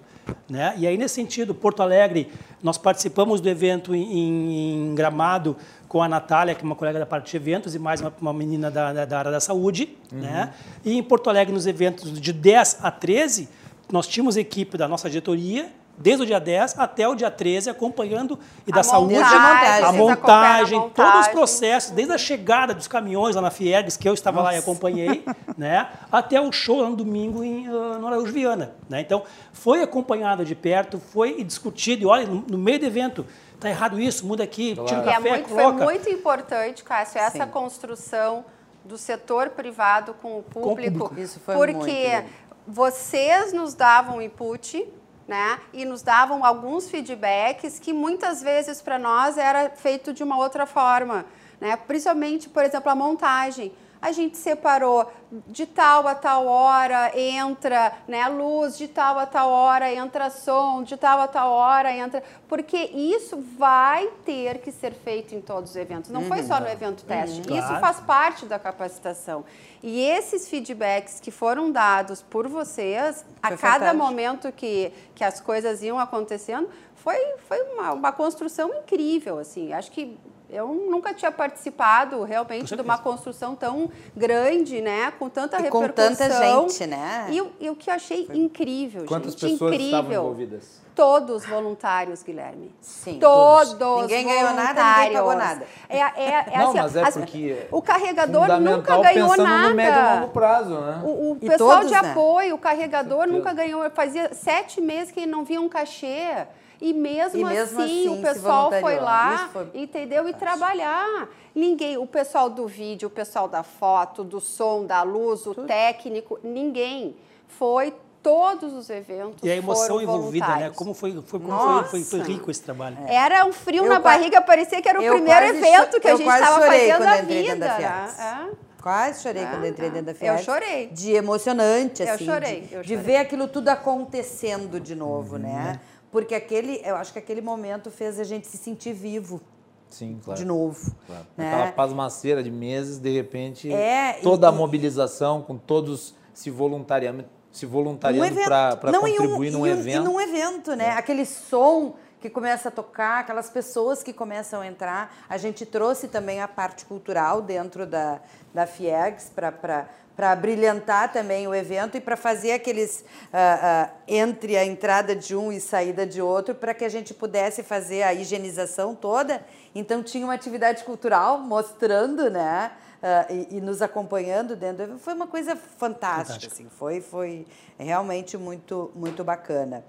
Né? E aí, nesse sentido, Porto Alegre, nós participamos do evento em, em Gramado com a Natália, que é uma colega da parte de eventos, e mais uma, uma menina da, da, da, área da saúde. Uhum. Né? E em Porto Alegre, nos eventos de 10 a 13, nós tínhamos equipe da nossa diretoria, desde o dia 10 até o dia 13, acompanhando e A da saúde, montagem, montagem. a montagem, a todos os montagem. processos, desde a chegada dos caminhões lá na Fiergs, que eu estava lá e acompanhei, né, até o show lá no domingo em, ah, no Araújo Viana. Né? Então, foi acompanhado de perto, foi discutido, e olha, no, no meio do evento, tá errado isso, muda aqui, tira o E é café, muito, foi coloca. muito importante, Cássio, essa Sim. construção do setor privado com o público. público. Isso foi porque vocês nos davam input, né? E nos davam alguns feedbacks que muitas vezes para nós era feito de uma outra forma, né? Principalmente, por exemplo, a montagem. A gente separou de tal a tal hora entra né, luz, de tal a tal hora entra som, de tal a tal hora entra. Porque isso vai ter que ser feito em todos os eventos. Não foi só no evento teste. Isso Claro. faz parte da capacitação. E esses feedbacks que foram dados por vocês, a Foi cada fantástico. momento que, que as coisas iam acontecendo, foi, foi uma, uma construção incrível. Assim. Acho que eu nunca tinha participado realmente de uma construção tão grande, né? Com tanta E com repercussão. tanta gente, né? E, o- e o que eu achei incrível, Quantas gente, pessoas incrível. estavam envolvidas? Todos voluntários, Guilherme. Sim. Todos. Ninguém ganhou nada, ninguém pagou nada. É, é, é Não, assim, mas é as- porque o carregador nunca ganhou pensando nada. no médio e longo prazo, né? O, o E pessoal todos, de né? apoio, o carregador nunca ganhou. Fazia sete meses que ele não via um cachê. E mesmo, E mesmo assim, assim o pessoal foi lá, foi entendeu? E trabalhar. Ninguém, o pessoal do vídeo, o pessoal da foto, do som, da luz, o técnico, ninguém. Foi todos os eventos. E a emoção foram envolvida, né? Como foi, foi, como foi, foi, foi rico esse trabalho. Era um frio Eu na qua- barriga, parecia que era o eu primeiro quase evento que a eu gente quase estava chorei fazendo quando na entrei dentro vida. da? Fiat. É. Quase chorei Ah, quando entrei dentro da eu Fiat. chorei. De emocionante, Eu assim. chorei, de, eu de chorei. ver aquilo tudo acontecendo de novo, né? Porque aquele, eu acho que aquele momento fez a gente se sentir vivo Sim, claro. de novo. Claro. né? Aquela pasmaceira de meses, de repente, É, e- toda a e- mobilização, com todos se voluntariando, se Um voluntariando evento. para e um- contribuir num um- evento. É. E num evento, né? Aquele som que começa a tocar, aquelas pessoas que começam a entrar. A gente trouxe também a parte cultural dentro da, da FIEGS para brilhantar também o evento e para fazer aqueles ah, ah, entre a entrada de um e saída de outro, para que a gente pudesse fazer a higienização toda. Então tinha uma atividade cultural mostrando, né? ah, e, e nos acompanhando dentro do. Foi uma coisa fantástica, Fantástico. assim, foi, foi realmente muito, muito bacana.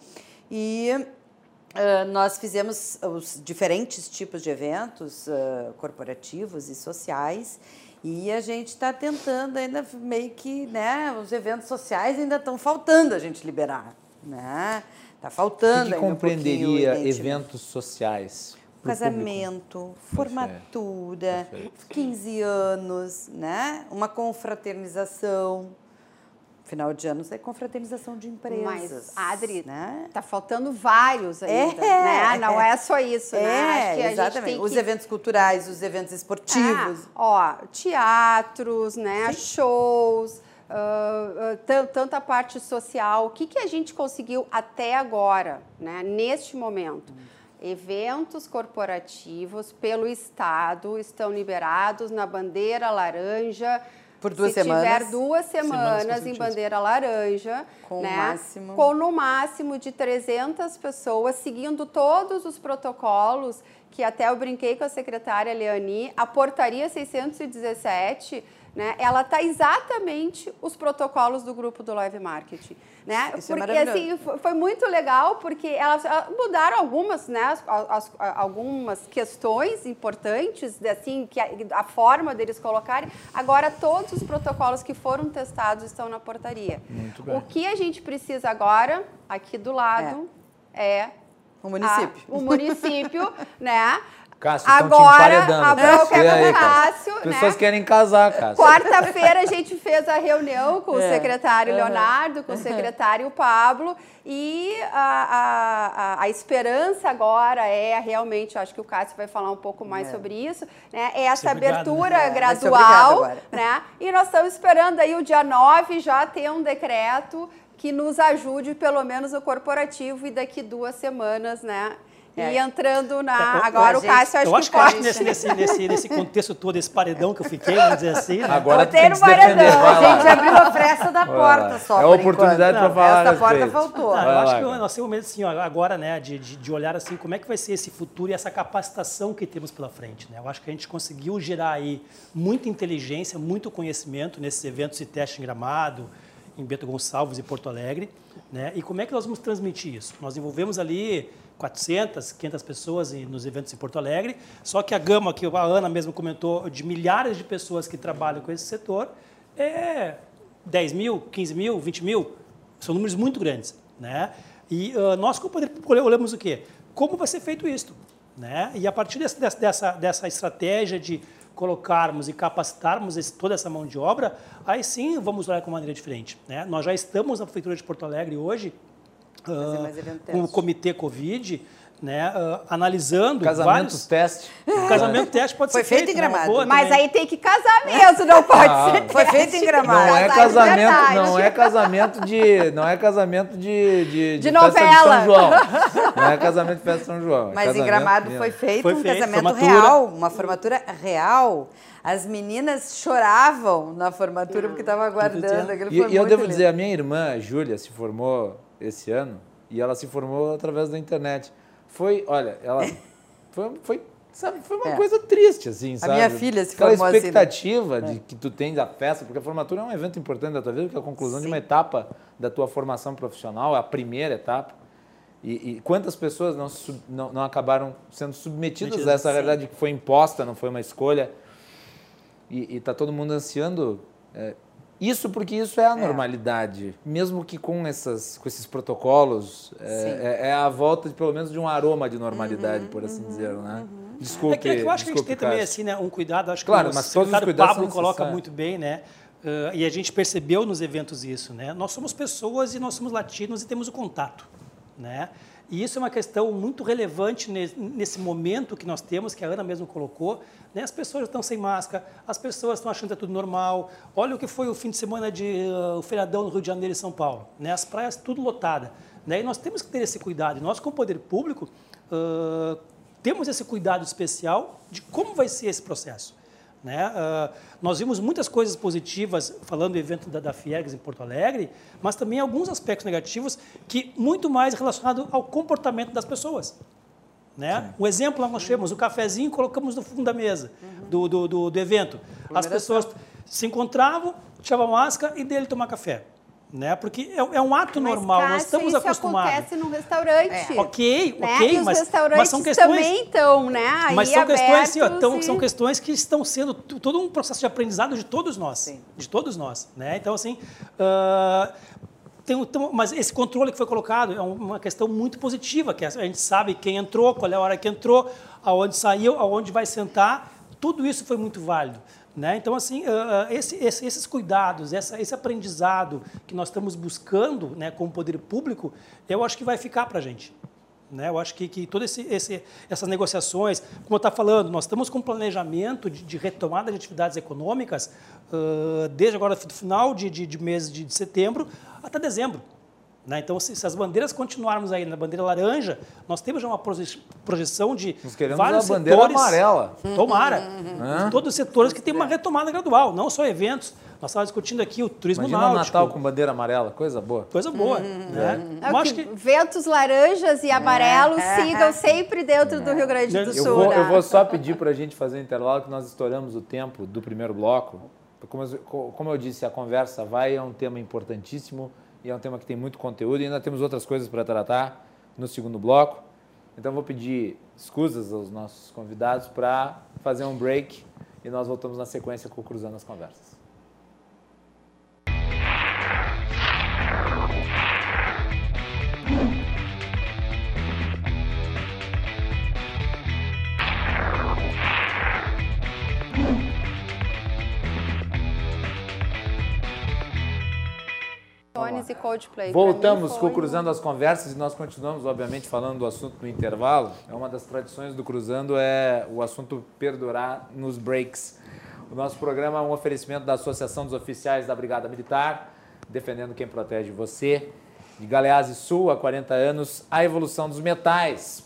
E ah, nós fizemos os diferentes tipos de eventos ah, corporativos e sociais e a gente está tentando ainda meio que, né, os eventos sociais ainda estão faltando a gente liberar, né? Está O faltando que, que um compreenderia o identimento. eventos sociais? Casamento, Perfeito. formatura, Perfeito. 15 anos, né? Uma confraternização. Final de anos é confraternização de empresas. Mas, Adri, né? tá faltando vários ainda, É, né? Não é só isso, né? É, Acho que a gente exatamente. tem Os que- eventos culturais, os eventos esportivos. Ah, ó, teatros, né? Shows, ah, ah, tan- tanta parte social. O que, que a gente conseguiu até agora, né? Neste momento? Eventos corporativos pelo Estado estão liberados na bandeira laranja. Por duas Se semanas. tiver duas Semanas semanas em bandeira laranja, Com né? máximo. Com no máximo de 300 pessoas, seguindo todos os protocolos, que até eu brinquei com a secretária Leani, a portaria 617, né, ela está exatamente os protocolos do grupo do Live Marketing. Né? Isso é porque maravilhoso. assim, foi- muito legal, porque elas ah, mudaram algumas, né, as- as- algumas questões importantes, assim, que a, a forma deles colocarem. Agora, todos os protocolos que foram testados estão na portaria. Muito bem. O que a gente precisa agora, aqui do lado, é, O município. a- o município, (laughs) né? Cássio, estão te Agora, emparedando. a bronca é aí, com o Cássio? As pessoas né? querem casar, Cássio. Quarta-feira a gente fez a reunião com o É. secretário Aham. Leonardo, com o secretário Pablo, e a, a, a, a esperança agora é realmente, acho que o Cássio vai falar um pouco mais É. sobre isso, né? É essa obrigado, abertura né? É, vai ser gradual, agora. né? E nós estamos esperando aí o dia 9 já ter um decreto que nos ajude, pelo menos no corporativo, e daqui duas semanas, né? E entrando na. É, eu- agora o Cássio acho Eu acho que, pode. que nesse, nesse, nesse, nesse contexto todo, esse paredão que eu fiquei, vamos dizer assim, né? Agora tem no que paredão. Vai A gente abriu a fresta da Vai porta lá. só. É a por oportunidade pra falar a Essa porta faltou. Eu acho que nós temos medo assim, agora, né, de, de, de olhar assim, como é que vai ser esse futuro e essa capacitação que temos pela frente, né? Eu acho que a gente conseguiu gerar aí muita inteligência, muito conhecimento nesses eventos de teste em Gramado, em Bento Gonçalves e Porto Alegre, né? E como é que nós vamos transmitir isso? Nós envolvemos ali 400, 500 pessoas nos eventos em Porto Alegre, só que a gama que a Ana mesmo comentou de milhares de pessoas que trabalham com esse setor é 10 mil, 15 mil, 20 mil, são números muito grandes, né? E ah, nós, como poder público, olhamos o quê? Como vai ser feito isso, né? E a partir desse- dessa, dessa estratégia de colocarmos e capacitarmos esse- toda essa mão de obra, aí sim vamos olhar com maneira diferente, né? Nós já estamos na prefeitura de Porto Alegre hoje o teste. comitê Covid, né? ah, analisando Casamentos vários teste. o casamento teste pode Foi ser feito feito, em né? Gramado. boa Mas também. aí tem que casar mesmo, não pode Ah, ser. Foi feito em Gramado. Não é de casamento, não é casamento de, não é casamento de de, De festa de novela. São João. Não é casamento de festa de São João. é Mas em casamento Gramado mesmo. foi feito Foi um feito, casamento formatura. real, uma formatura real. As meninas choravam na formatura porque estavam aguardando. Aquilo E, e eu devo lindo. dizer, a minha irmã, a Júlia, se formou esse ano e ela se formou através da internet. Foi, olha, ela (laughs) foi, foi, sabe, foi uma É. coisa triste, assim, sabe? minha filha se Aquela formou assim, né? expectativa de que tu tens da festa, porque a formatura é um evento importante da tua vida, porque é a conclusão de uma etapa da tua formação profissional, é a primeira etapa. E, e quantas pessoas não, não, não acabaram sendo submetidas a essa sim. realidade que foi imposta, não foi uma escolha? E, está todo mundo ansiando é, isso porque isso é a normalidade. Mesmo que com, essas, com esses protocolos, é, é- é a volta de, pelo menos de um aroma de normalidade, por assim dizer, né? Desculpe, É que, é que eu acho que a gente tem também assim, né, um cuidado, acho Claro, que mas o todos os cuidados Pablo coloca muito bem, né? Uh, e a gente percebeu nos eventos isso, né? Nós somos pessoas e nós somos latinos e temos o contato, né? E isso é uma questão muito relevante ne- nesse momento que nós temos, que a Ana mesmo colocou. Né? As pessoas estão sem máscara, as pessoas estão achando que é tudo normal. Olha o que foi o fim de semana de uh, o feriadão no Rio de Janeiro e São Paulo. Né? As praias tudo lotada. Né? E nós temos que ter esse cuidado. Nós, como poder público, uh, temos esse cuidado especial de como vai ser esse processo. Né? Ah, nós vimos muitas coisas positivas falando do evento da, da Fiergs em Porto Alegre, mas também alguns aspectos negativos que muito mais relacionado ao comportamento das pessoas. Né? Um exemplo, nós temos o cafezinho colocamos no fundo da mesa do, do, do, do evento. As pessoas se encontravam, tiravam a máscara e dele tomar café. Né? Porque é, é um ato Mas, normal, nós Cássio, estamos isso acostumados. acontece num restaurante. Ok, né? ok, e os mas, restaurantes mas são questões. também estão, né? Aí Mas são questões, assim, ó, tão- e- são questões que estão sendo todo um processo de aprendizado de todos nós, de todos nós, né? Então assim, ah, tem, tem mas esse controle que foi colocado é um- uma questão muito positiva, que a gente sabe quem entrou, qual é a hora que entrou, aonde saiu, aonde vai sentar, tudo isso foi muito válido. Né? Então, assim, ah, ah, esse- esse- esses cuidados, essa- esse aprendizado que nós estamos buscando né, como poder público, eu acho que vai ficar para a gente. Né? Eu acho que, que todas essas negociações, como eu estava falando, nós estamos com um planejamento de, de retomada de atividades econômicas ah, desde agora, final de, de, de mês de, de setembro até dezembro. Né? Então, se, se as bandeiras continuarmos aí na bandeira laranja, nós temos já uma proje- projeção de Nós queremos vários a bandeira setores, amarela. Tomara. De Todos os setores que têm uma retomada gradual, não só eventos. Nós estávamos discutindo aqui o turismo Imagina o náutico. Natal com bandeira amarela, coisa boa. Coisa boa. Né? É Eu o acho que ventos laranjas e amarelos É. sigam sempre dentro do Rio Grande do Eu Eu Sul. vou, né? eu vou só pedir para a gente fazer um intervalo, que nós estouramos o tempo do primeiro bloco. Como, eu- como eu disse, a conversa vai, é um tema importantíssimo e é um tema que tem muito conteúdo e ainda temos outras coisas para tratar no segundo bloco. Então, vou pedir escusas aos nossos convidados para fazer um break e nós voltamos na sequência com o Cruzando as Conversas. E Coldplay. Voltamos mim com o foi- Cruzando as Conversas e nós continuamos, obviamente, falando do assunto no intervalo. É uma das tradições do Cruzando é o assunto perdurar nos breaks. O nosso programa é um oferecimento da Associação dos Oficiais da Brigada Militar, defendendo quem protege você. De Galeazzi Sul, há 40 anos, a evolução dos metais.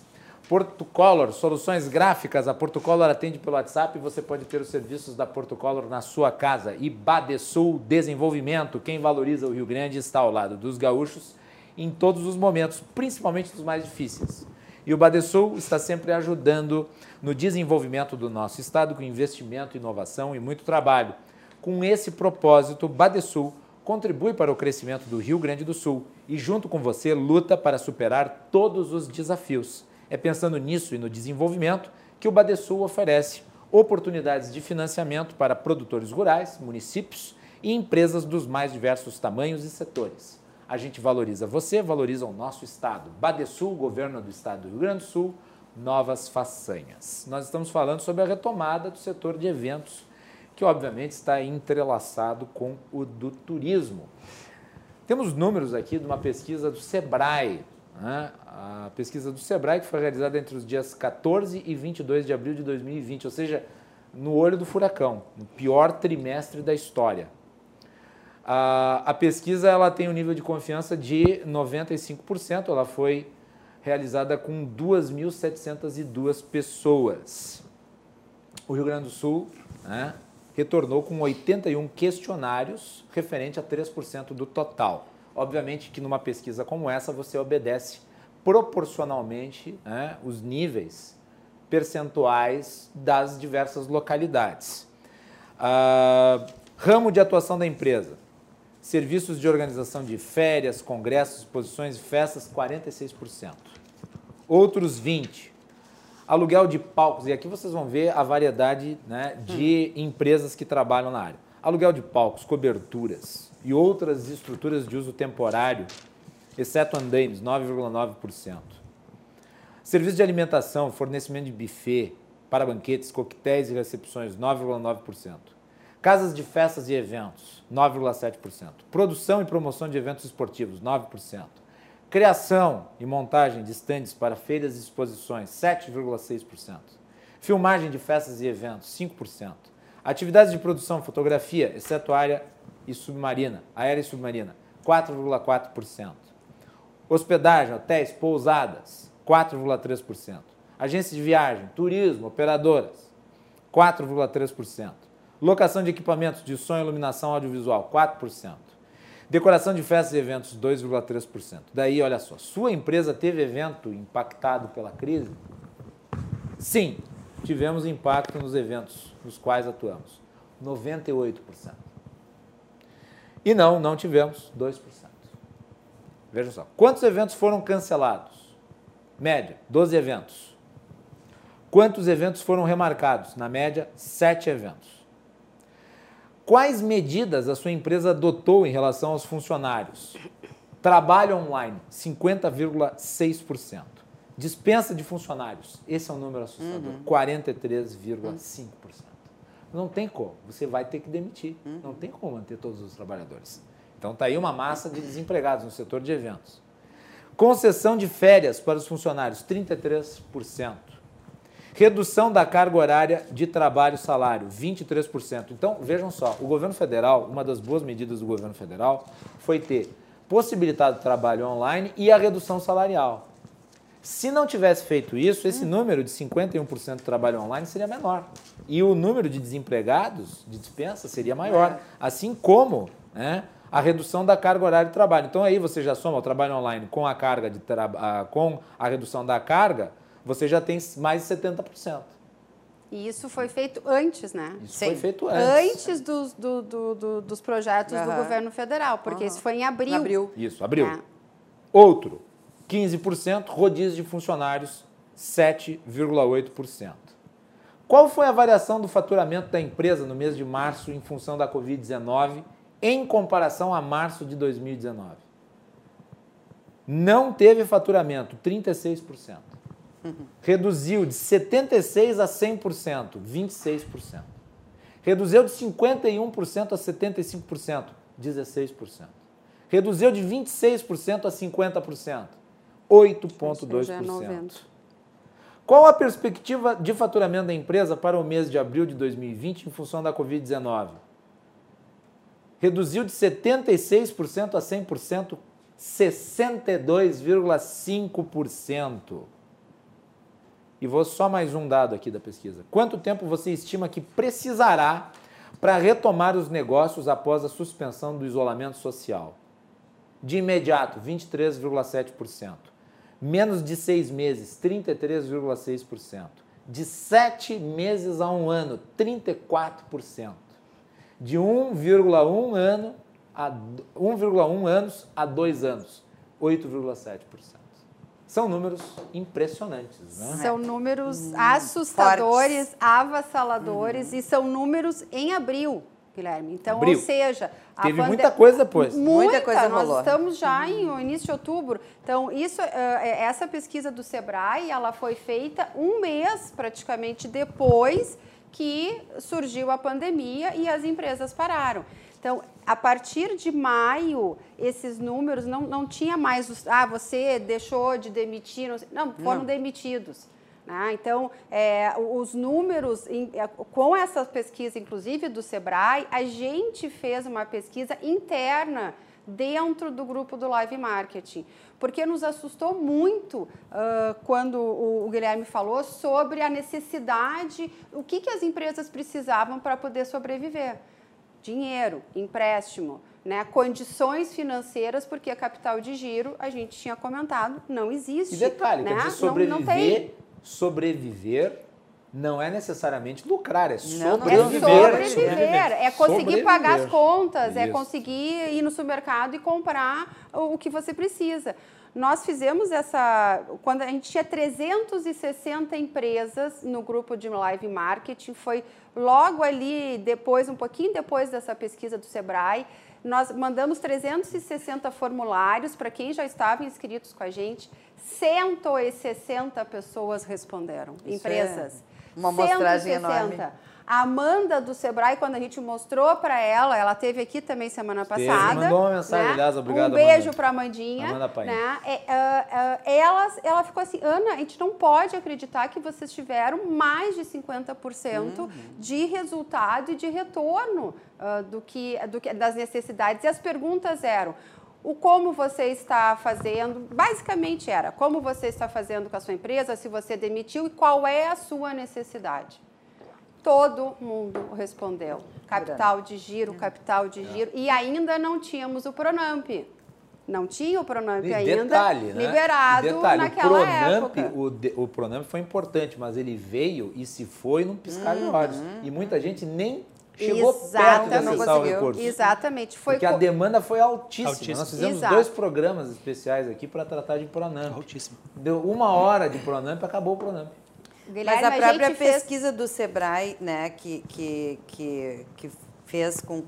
Portocolor, soluções gráficas. A Portocolor atende pelo WhatsApp e você pode ter os serviços da Portocolor na sua casa. E Badesul Desenvolvimento, quem valoriza o Rio Grande está ao lado dos gaúchos em todos os momentos, principalmente dos mais difíceis. E o Badesul está sempre ajudando no desenvolvimento do nosso estado com investimento, inovação e muito trabalho. Com esse propósito, Badesul contribui para o crescimento do Rio Grande do Sul e, junto com você, luta para superar todos os desafios. É pensando nisso e no desenvolvimento que o Badesul oferece oportunidades de financiamento para produtores rurais, municípios e empresas dos mais diversos tamanhos e setores. A gente valoriza você, valoriza o nosso Estado. Badesul, governo do Estado do Rio Grande do Sul, novas façanhas. Nós estamos falando sobre a retomada do setor de eventos, que obviamente está entrelaçado com o do turismo. Temos números aqui de uma pesquisa do Sebrae? A pesquisa do Sebrae que foi realizada entre os dias 14 e 22 de abril de 2020, ou seja, no olho do furacão, no pior trimestre da história. A, a pesquisa ela tem um nível de confiança de 95%, ela foi realizada com 2.702 pessoas. O Rio Grande do Sul né, retornou com 81 questionários, referente a 3% do total. Obviamente que numa pesquisa como essa você obedece proporcionalmente né, os níveis percentuais das diversas localidades. Uh, ramo de atuação da empresa serviços de organização de férias, congressos, exposições e festas, 46%. Outros 20%. Aluguel de palcos, e aqui vocês vão ver a variedade né, de hum. empresas que trabalham na área. Aluguel de palcos, coberturas e outras estruturas de uso temporário, exceto andaimes, 9,9%. Serviço de alimentação, fornecimento de buffet para banquetes, coquetéis e recepções, 9,9%. Casas de festas e eventos, 9,7%. Produção e promoção de eventos esportivos, 9%. Criação e montagem de estandes para feiras e exposições, 7,6%. Filmagem de festas e eventos, 5%. Atividades de produção, fotografia, exceto área e submarina, aérea e submarina, 4,4%. Hospedagem, hotéis, pousadas, 4,3%. Agência de viagem, turismo, operadoras, 4,3%. Locação de equipamentos de som e iluminação audiovisual, 4%. Decoração de festas e eventos, 2,3%. Daí, olha só, sua empresa teve evento impactado pela crise? Sim, tivemos impacto nos eventos nos quais atuamos, 98%. E não, não tivemos 2%. Veja só, quantos eventos foram cancelados? Média, 12 eventos. Quantos eventos foram remarcados? Na média, 7 eventos. Quais medidas a sua empresa adotou em relação aos funcionários? Trabalho online, 50,6%. Dispensa de funcionários, esse é um número assustador, uhum. 43,5%. Não tem como, você vai ter que demitir. Uhum. Não tem como manter todos os trabalhadores. Então está aí uma massa de desempregados no setor de eventos. Concessão de férias para os funcionários, 33%. Redução da carga horária de trabalho salário, 23%. Então, vejam só, o governo federal, uma das boas medidas do governo federal foi ter possibilitado o trabalho online e a redução salarial. Se não tivesse feito isso, esse hum. número de 51% de trabalho online seria menor. E o número de desempregados de dispensa seria maior. É. Assim como né, a redução da carga horária de trabalho. Então aí você já soma o trabalho online com a carga de com a redução da carga, você já tem mais de 70%. E isso foi feito antes, né? Isso Sim. foi feito antes. Antes dos, do, do, do, dos projetos uhum. do governo federal, porque uhum. isso foi em abril. abril. Isso, abril. É. Outro, 15%, rodízio de funcionários, 7,8%. Qual foi a variação do faturamento da empresa no mês de março em função da Covid-19 em comparação a março de 2019? Não teve faturamento, 36%. Reduziu de 76% a 100%, 26%. Reduziu de 51% a 75%, 16%. Reduziu de 26% a 50%, 8,2%. Qual a perspectiva de faturamento da empresa para o mês de abril de 2020 em função da Covid-19? Reduziu de 76% a 100%, 62,5%. E vou só mais um dado aqui da pesquisa. Quanto tempo você estima que precisará para retomar os negócios após a suspensão do isolamento social? De imediato, 23,7%. Menos de seis meses, 33,6%. De sete meses a um ano, 34%. De 1,1 ano a 1,1 anos a dois anos, 8,7%. São números impressionantes, né? São números hum, assustadores, fortes. avassaladores uhum. e são números em abril, Guilherme. Então, abril. ou seja, teve pande... muita coisa depois. Muita, muita coisa nós rolou. estamos já em no início de outubro. Então, isso, eh, essa pesquisa do Sebrae, ela foi feita um mês praticamente depois que surgiu a pandemia e as empresas pararam. Então, a partir de maio, esses números não, não tinha mais os. Ah, você deixou de demitir. Não, foram não. demitidos. Né? Então, é, os números, é, com essa pesquisa, inclusive do Sebrae, a gente fez uma pesquisa interna dentro do grupo do Live Marketing, porque nos assustou muito uh, quando o, o, Guilherme falou sobre a necessidade, o que, que as empresas precisavam para poder sobreviver dinheiro, empréstimo, né, condições financeiras, porque a capital de giro, a gente tinha comentado, não existe. E detalhe, né? quer dizer, sobreviver, não, não sobreviver não é necessariamente lucrar, é sobreviver. Não, é sobreviver, é conseguir sobreviver. pagar as contas, é Isso. é conseguir ir no supermercado e comprar o que você precisa. Nós fizemos essa. Quando a gente tinha 360 empresas no grupo de live marketing, foi logo ali depois, um pouquinho depois dessa pesquisa do Sebrae, nós mandamos 360 formulários para quem já estava inscritos com a gente. 160 pessoas responderam, Isso empresas. É uma amostragem enorme. A Amanda do Sebrae, quando a gente mostrou para ela, ela teve aqui também semana passada. Mandou uma mensagem, né? aliás, obrigado. Um beijo para Amandinha. Amanda. Né? É, uh, uh, ela, ela ficou assim, Ana, a gente não pode acreditar que vocês tiveram mais de 50% uhum. de resultado e de retorno uh, do que, do que, das necessidades. E as perguntas eram, o como você está fazendo, basicamente era como você está fazendo com a sua empresa, se você demitiu e qual é a sua necessidade. Todo mundo respondeu. Capital de giro, capital de giro. E ainda não tínhamos o Pronamp. Não tinha o Pronamp e ainda detalhe, né? liberado detalhe, naquela o Pronamp, época. O, de, o Pronamp foi importante, mas ele veio e se foi num piscar de uhum. olhos. E muita gente nem chegou Exatamente. perto de acessar o recurso. Exatamente. Foi Porque a demanda foi altíssima. altíssima. Nós fizemos Exato. dois programas especiais aqui para tratar de Pronamp. Altíssimo. Deu uma hora de Pronamp, acabou o Pronamp. Guilherme, Mas a própria a pesquisa fez... do Sebrae, né, que, que, que, que fez com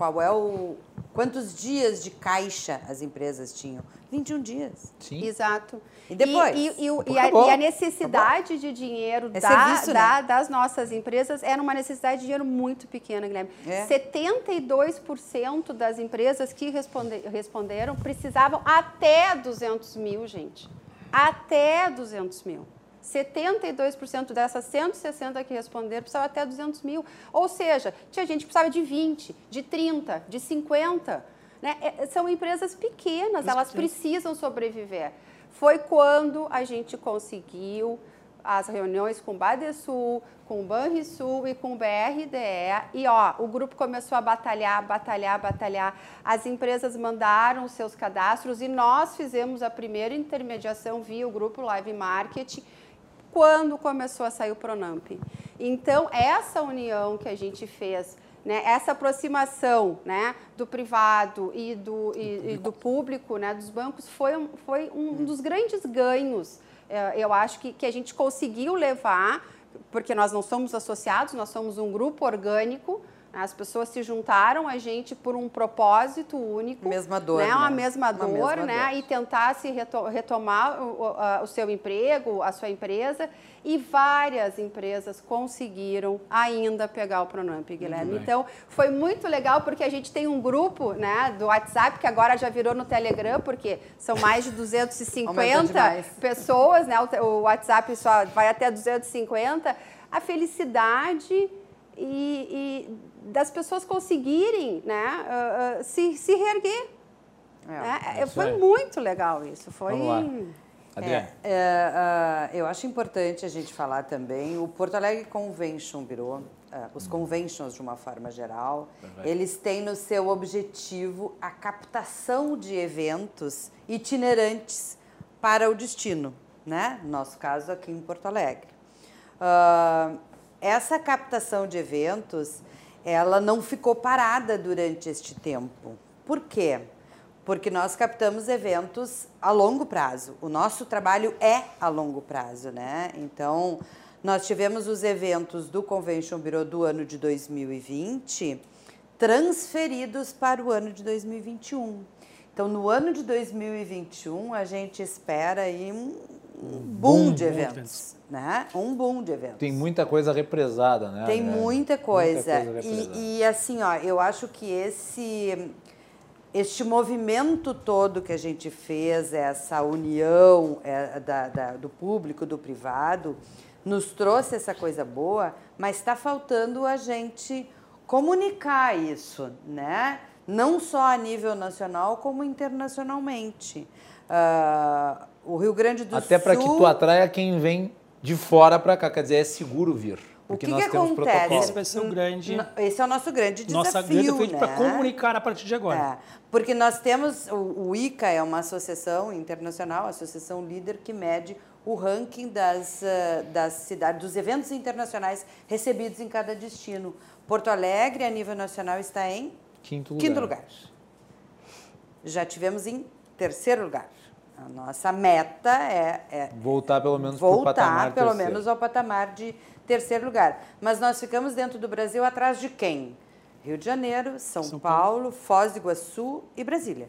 qual é o. Quantos dias de caixa as empresas tinham? 21 dias. Sim. Exato. E depois? E, e, e, e a, e a, necessidade de dinheiro é da, serviço, da, né? das nossas empresas era uma necessidade de dinheiro muito pequena, Guilherme. É. 72% das empresas que responde, responderam precisavam até 200 mil, gente. Até 200 mil. 72% dessas 160 que responderam precisava até 200 mil. Ou seja, tinha gente que precisava de 20, de 30, de 50. Né? É, são empresas pequenas, elas precisam sobreviver. Foi quando a gente conseguiu as reuniões com o Badesul, com o Banrisul e com o BRDE. E ó, o grupo começou a batalhar, batalhar, batalhar. As empresas mandaram seus cadastros e nós fizemos a primeira intermediação via o grupo Live Marketing quando começou a sair o Pronamp. Então, essa união que a gente fez, né, essa aproximação né, do privado e do, e, e do público, né, dos bancos, foi, foi um dos grandes ganhos, é, eu acho, que, que a gente conseguiu levar, porque nós não somos associados, nós somos um grupo orgânico, as pessoas se juntaram a gente por um propósito único. Mesma dor. Né? né? Uma mesma dor, Uma mesma né? Dor. E tentar se retomar o, o, o, seu emprego, a sua empresa. E várias empresas conseguiram ainda pegar o Pronamp, Guilherme. Então, foi muito legal porque a gente tem um grupo né, do WhatsApp que agora já virou no Telegram, porque são mais de (laughs) 250 pessoas, né? O, WhatsApp só vai até 250. A felicidade e, e das pessoas conseguirem né, uh, uh, se, se reerguer. É, né? Foi muito legal isso. Foi. É, é, uh, eu acho importante a gente falar também o Porto Alegre Convention Bureau, uh, os conventions de uma forma geral, eles têm no seu objetivo a captação de eventos itinerantes para o destino, né? No nosso caso aqui em Porto Alegre. Uh, essa captação de eventos, ela não ficou parada durante este tempo. Por quê? Porque nós captamos eventos a longo prazo. O nosso trabalho é a longo prazo, né? Então, nós tivemos os eventos do Convention Bureau do ano de 2020 transferidos para o ano de 2021. Então, no ano de 2021, a gente espera aí um, um boom, boom de eventos, né? Um boom de eventos. Tem muita coisa represada, né? Tem muita coisa. Muita coisa e, e, assim, ó, eu acho que esse este movimento todo que a gente fez, essa união é, da, da, do público, do privado, nos trouxe essa coisa boa, mas está faltando a gente comunicar isso, né? Não só a nível nacional, como internacionalmente. Uh, o Rio Grande do Até Sul... Até para que tu atraia quem vem de fora para cá, quer dizer, é seguro vir. Porque o que, nós que temos acontece? Protocolos. Esse vai ser o grande. Esse é o nosso grande desafio. Nossa grande né? para comunicar a partir de agora. É, porque nós temos. O, o ICA é uma associação internacional, associação líder que mede o ranking das, uh, das cidades, dos eventos internacionais recebidos em cada destino. Porto Alegre, a nível nacional, está em quinto lugar. Quinto lugar. Já tivemos em terceiro lugar. A nossa meta é, é voltar pelo menos voltar pelo terceiro. menos ao patamar de terceiro lugar. Mas nós ficamos dentro do Brasil atrás de quem? Rio de Janeiro, São, São Paulo, Paulo, Foz do Iguaçu e Brasília.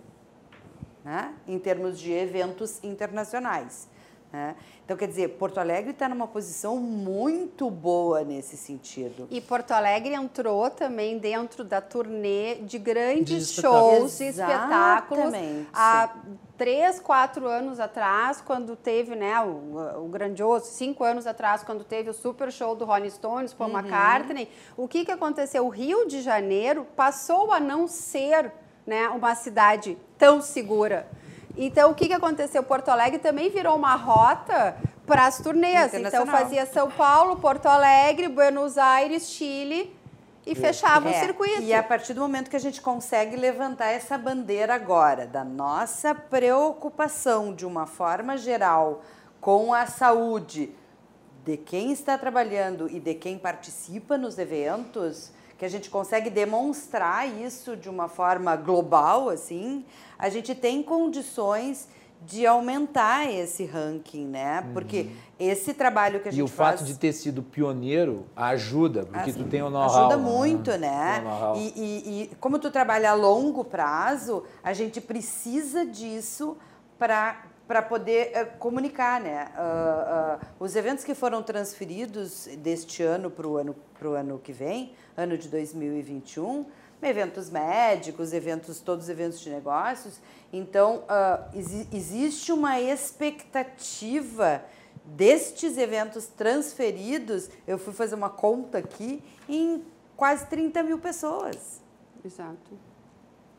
Né? Em termos de eventos internacionais. Né? Então, quer dizer, Porto Alegre está numa posição muito boa nesse sentido. E Porto Alegre entrou também dentro da turnê de grandes de shows e espetáculos. Há três, quatro anos atrás, quando teve né, o, o, grandioso, cinco anos atrás, quando teve o super show do Rolling Stones, Paul uhum. McCartney, o que, que aconteceu? O Rio de Janeiro passou a não ser né, uma cidade tão segura. Então, o que, que aconteceu? Porto Alegre também virou uma rota para as turnês. Então, fazia São Paulo, Porto Alegre, Buenos Aires, Chile e fechava é, o circuito. E a partir do momento que a gente consegue levantar essa bandeira agora da nossa preocupação de uma forma geral com a saúde de quem está trabalhando e de quem participa nos eventos, que a gente consegue demonstrar isso de uma forma global, assim, a gente tem condições de aumentar esse ranking, né? Porque uhum. esse trabalho que a gente E o faz... fato de ter sido pioneiro ajuda, porque assim, tu tem o know-how. Ajuda né? muito, né? E, e, e, como tu trabalha a longo prazo, a gente precisa disso para para poder uh, comunicar, né? Uh, uh, os eventos que foram transferidos deste ano para o ano, pro ano que vem, ano de 2021, eventos médicos, eventos, todos os eventos de negócios. Então, ex existe uma expectativa destes eventos transferidos. Eu fui fazer uma conta aqui em quase 30 mil pessoas. Exato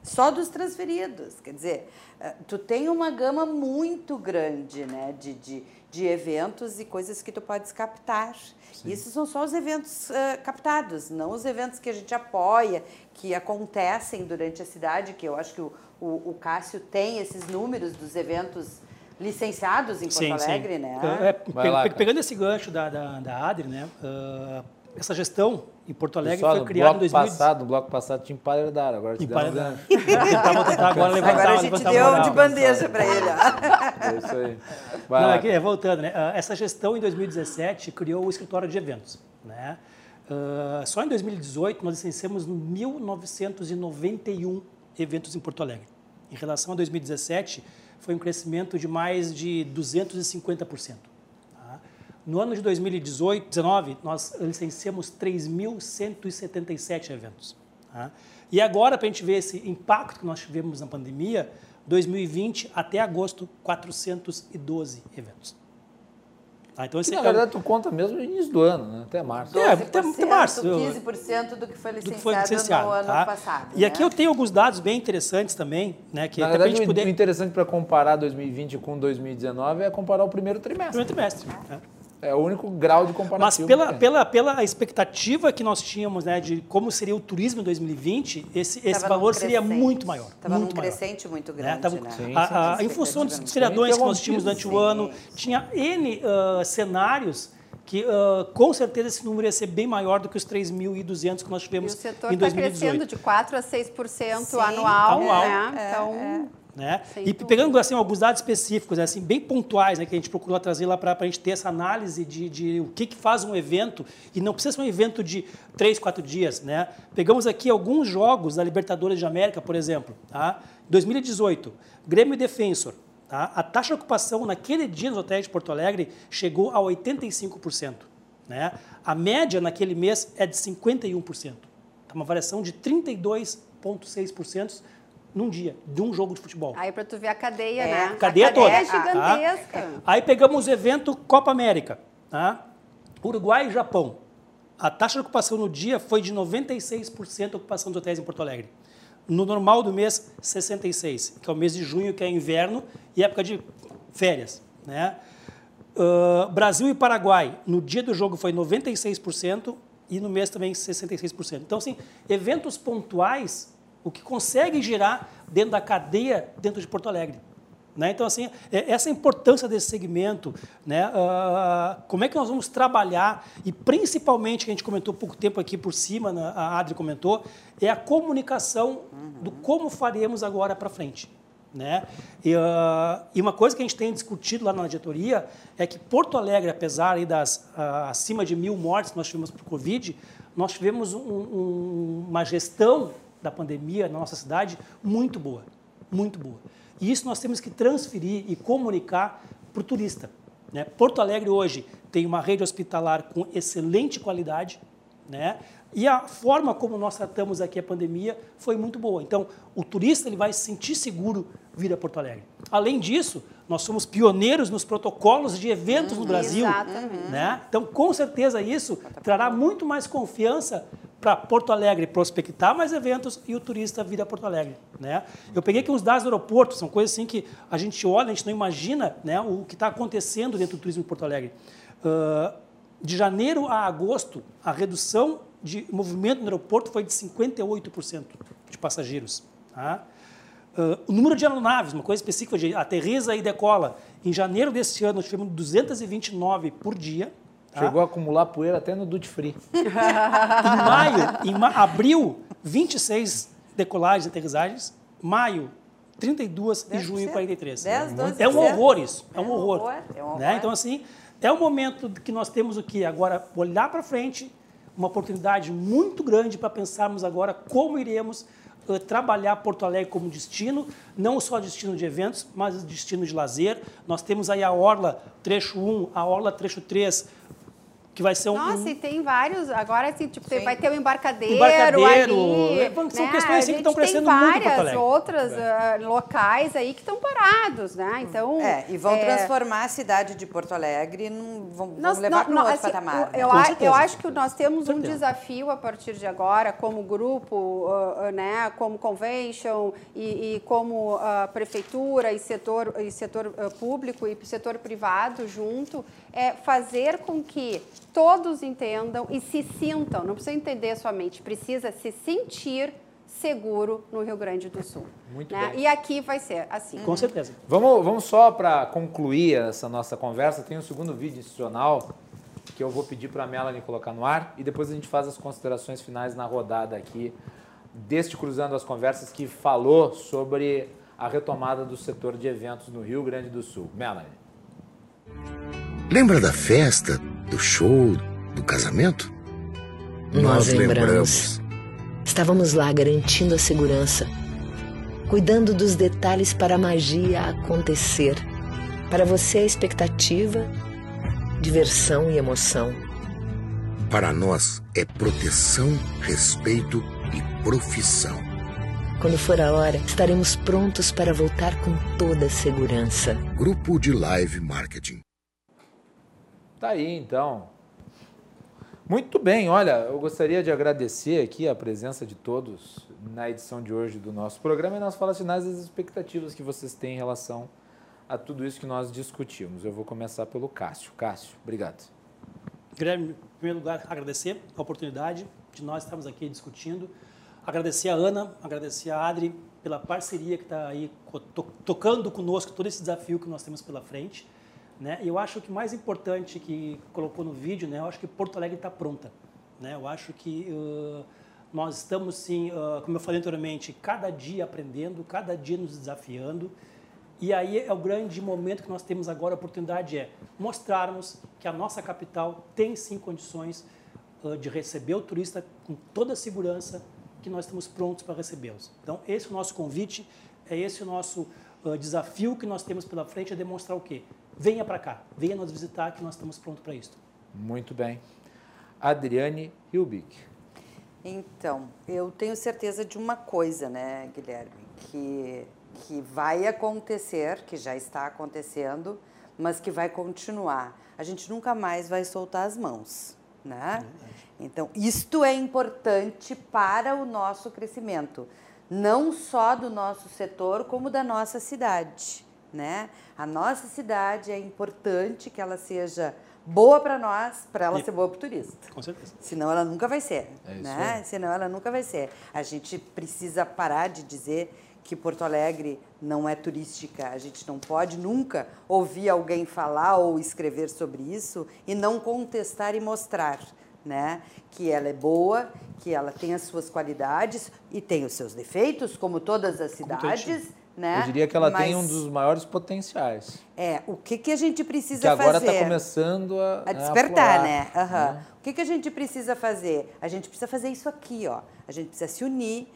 só dos transferidos. Quer dizer, eh, tu tem uma gama muito grande né, de, de, de eventos e coisas que tu podes captar. Sim. Isso são só os eventos uh, captados, não os eventos que a gente apoia, que acontecem durante a cidade, que eu acho que o, o, o Cássio tem esses números dos eventos licenciados em Porto sim, Alegre, sim. né? É, é pe lá, pegando esse gancho da, da, da Adri, né? Uh, essa gestão em Porto Alegre Pessoal, foi criada em 2010. Passado, no bloco passado tinha Emparedar, agora te Emparedar. Tentava tentar agora levantar, agora a gente deu de bandeja para ele. É isso aí. Vai Não, aqui, é, voltando, né? Ah, essa gestão em 2017 criou o escritório de eventos. Né? Uh, só em 2018 nós licenciamos 1.991 eventos em Porto Alegre. Em relação a 2017, foi um crescimento de mais de 250%. No ano de 2018, 19, nós licenciamos 3.177 eventos. Tá? E agora, para a gente ver esse impacto que nós tivemos na pandemia, 2020 até agosto, 412 eventos. Tá? Então, Que, esse na é- verdade, tu conta mesmo no início do ano, né? até março. É, até- até março. 15% do que foi do licenciado, que foi licenciado. no ano tá? passado. E aqui né? eu tenho alguns dados bem interessantes também, né? Que Na até verdade, gente o poder. interessante para comparar 2020 com 2019 é comparar o primeiro trimestre. Primeiro trimestre. né? É o único grau de Mas comparativo. pela, pela, pela expectativa que nós tínhamos, né, de como seria o turismo em 2020, esse, esse Tava valor seria muito maior. Tava muito num maior. crescente muito né? grande, Tava- né? Sim, a- a- em função dos feriadões que nós tínhamos durante o sim. ano, tinha N ah, cenários que ah, com certeza esse número ia ser bem maior do que os 3.200 que nós E o tivemos setor em está 2018. crescendo de 4% a 6% Sim, anual, anual. né? Então, né? Sem E dúvida. pegando assim, alguns dados específicos, assim, bem pontuais, né, que a gente procurou trazer lá para a gente ter essa análise de, de o que, que faz um evento, e não precisa ser um evento de três, quatro dias. Né? Pegamos aqui alguns jogos da Libertadores de América, por exemplo. Tá? 2018, Grêmio e Defensor. Tá? A taxa de ocupação naquele dia nos hotéis de Porto Alegre chegou a 85%. Né? A média naquele mês é de 51%. Tá uma variação de 32,6% num dia, de um jogo de futebol. aí para tu ver a cadeia, É, né? a cadeia toda. é Tá? gigantesca. Aí pegamos o evento Copa América. Tá? Uruguai e Japão. A taxa de ocupação no dia foi de 96% a ocupação dos hotéis em Porto Alegre. No normal do mês, 66%, que é o mês de junho, que é inverno e época de férias. Né? Ah, Brasil e Paraguai, no dia do jogo foi 96% e no mês também 66%. Então, assim, eventos pontuais, o que consegue gerar dentro da cadeia dentro de Porto Alegre. Né? Então, assim, é- essa importância desse segmento, né? ah, como é que nós vamos trabalhar, e principalmente, que a gente comentou pouco tempo aqui por cima, né? a Adri comentou, é a comunicação do como faremos agora para frente. Né? E, ah, e uma coisa que a gente tem discutido lá na diretoria é que Porto Alegre, apesar das ah, acima de mil mortes que nós tivemos por Covid, nós tivemos um- um- uma gestão da pandemia na nossa cidade muito boa, muito boa. E isso nós temos que transferir e comunicar para o turista. Né? Porto Alegre hoje tem uma rede hospitalar com excelente qualidade, né? E a forma como nós tratamos aqui a pandemia foi muito boa. Então, o turista ele vai se sentir seguro vir a Porto Alegre. Além disso, nós somos pioneiros nos protocolos de eventos no Brasil. exatamente. Né? Então, com certeza, isso trará muito mais confiança para Porto Alegre prospectar mais eventos e o turista vir a Porto Alegre. Né? Eu peguei aqui uns dados do aeroporto, são coisas assim que a gente olha, a gente não imagina né, o que está acontecendo dentro do turismo de Porto Alegre. Ah, de janeiro a agosto, a redução de movimento no aeroporto foi de 58% de passageiros. Tá? Ah, o número de aeronaves, uma coisa específica de aterriza e decola. Em janeiro desse ano, nós tivemos 229 por dia. Chegou a acumular poeira até no duty free. (laughs) Em maio, em ma abril, 26 decolagens e aterrissagens. Maio, 32 e 10%. junho, 43. 10, 12%. é um horror isso. É um É um horror. horror, é um horror. Né? Então, assim, é o momento que nós temos o que? Agora, olhar para frente, uma oportunidade muito grande para pensarmos agora como iremos eh, trabalhar Porto Alegre como destino, não só destino de eventos, mas destino de lazer. Nós temos aí a Orla trecho 1, a Orla trecho 3, que vai ser um, Nossa, e tem vários. Agora, assim, tipo, tem- Sim. vai ter o embarcadeiro, Embarcadeiro, ali. é, são né? questões assim que estão crescendo tem muito em Porto várias Alegre. outras ah, locais aí que estão parados, né? Então. É, e vão é, transformar a cidade de Porto Alegre, num, vão, vão Nós- levar para um outro assim, patamar. Eu, né? Certeza. eu acho que nós temos um desafio a partir de agora, como grupo, ah, ah, né, como convention e, e como prefeitura e setor, e setor público e setor privado junto, é fazer com que todos entendam e se sintam, não precisa entender somente, precisa se sentir seguro no Rio Grande do Sul. Muito né? bem. E aqui vai ser assim. Com certeza. Vamos, vamos só para concluir essa nossa conversa, tem um segundo vídeo institucional que eu vou pedir para a Melanie colocar no ar e depois a gente faz as considerações finais na rodada aqui deste Cruzando as Conversas que falou sobre a retomada do setor de eventos no Rio Grande do Sul. Melanie. Lembra da festa, do show, do casamento? Nós lembramos. Estávamos lá garantindo a segurança, cuidando dos detalhes para a magia acontecer. Para você a expectativa, diversão e emoção. Para nós é proteção, respeito e profissão. Quando for a hora, estaremos prontos para voltar com toda a segurança. Grupo de Live Marketing. Tá aí, então. Muito bem, olha, eu gostaria de agradecer aqui a presença de todos na edição de hoje do nosso programa e nas falas finais das expectativas que vocês têm em relação a tudo isso que nós discutimos. Eu vou começar pelo Cássio. Cássio, obrigado. Guilherme, em primeiro lugar, agradecer a oportunidade de nós estarmos aqui discutindo. Agradecer a Ana, agradecer a Adri pela parceria que está aí tocando conosco todo esse desafio que nós temos pela frente. Né? E eu acho que o mais importante que colocou no vídeo, né? eu acho que Porto Alegre está pronta. Né? Eu acho que uh, nós estamos, sim, uh, como eu falei anteriormente, cada dia aprendendo, cada dia nos desafiando. E aí é o grande momento que nós temos agora, a oportunidade é mostrarmos que a nossa capital tem sim condições de receber o turista com toda a segurança que nós estamos prontos para recebê-los. Então, esse é o nosso convite, é esse o nosso uh, desafio que nós temos pela frente, é demonstrar o quê? Venha para cá, venha nos visitar que nós estamos prontos para isso. Muito bem. Adriane Hilbig. Então, eu tenho certeza de uma coisa, né, Guilherme, que, que vai acontecer, que já está acontecendo, mas que vai continuar. A gente nunca mais vai soltar as mãos, né? Então, isto é importante para o nosso crescimento, não só do nosso setor, como da nossa cidade né? A nossa cidade é importante que ela seja boa para nós, para ela e... ser boa para o turista. Com certeza. Senão ela nunca vai ser, é né? Aí. Senão ela nunca vai ser. A gente precisa parar de dizer que Porto Alegre não é turística. A gente não pode nunca ouvir alguém falar ou escrever sobre isso e não contestar e mostrar, né? Que ela é boa, que ela tem as suas qualidades e tem os seus defeitos, como todas as cidades né? Eu diria que ela Mas, tem um dos maiores potenciais. É, o que, que a gente precisa que agora fazer? agora está começando a, a despertar, a né? Uhum. né? O que, que a gente precisa fazer? A gente precisa fazer isso aqui, ó. A gente precisa se unir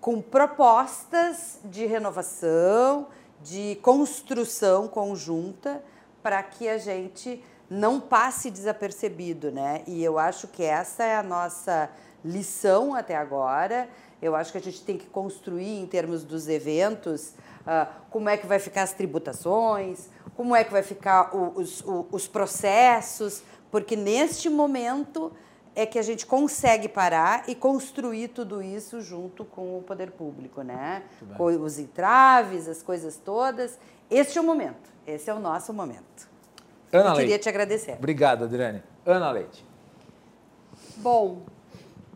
com propostas de renovação, de construção conjunta, para que a gente não passe desapercebido, né? E eu acho que essa é a nossa lição até agora eu acho que a gente tem que construir em termos dos eventos uh, como é que vai ficar as tributações, como é que vai ficar o, os, o, os processos, porque neste momento é que a gente consegue parar e construir tudo isso junto com o poder público, né? Com os entraves, as coisas todas. Este é o momento. Esse é o nosso momento. Ana Eu Leite. queria te agradecer. Obrigado, Adriane. Ana Leite. Bom,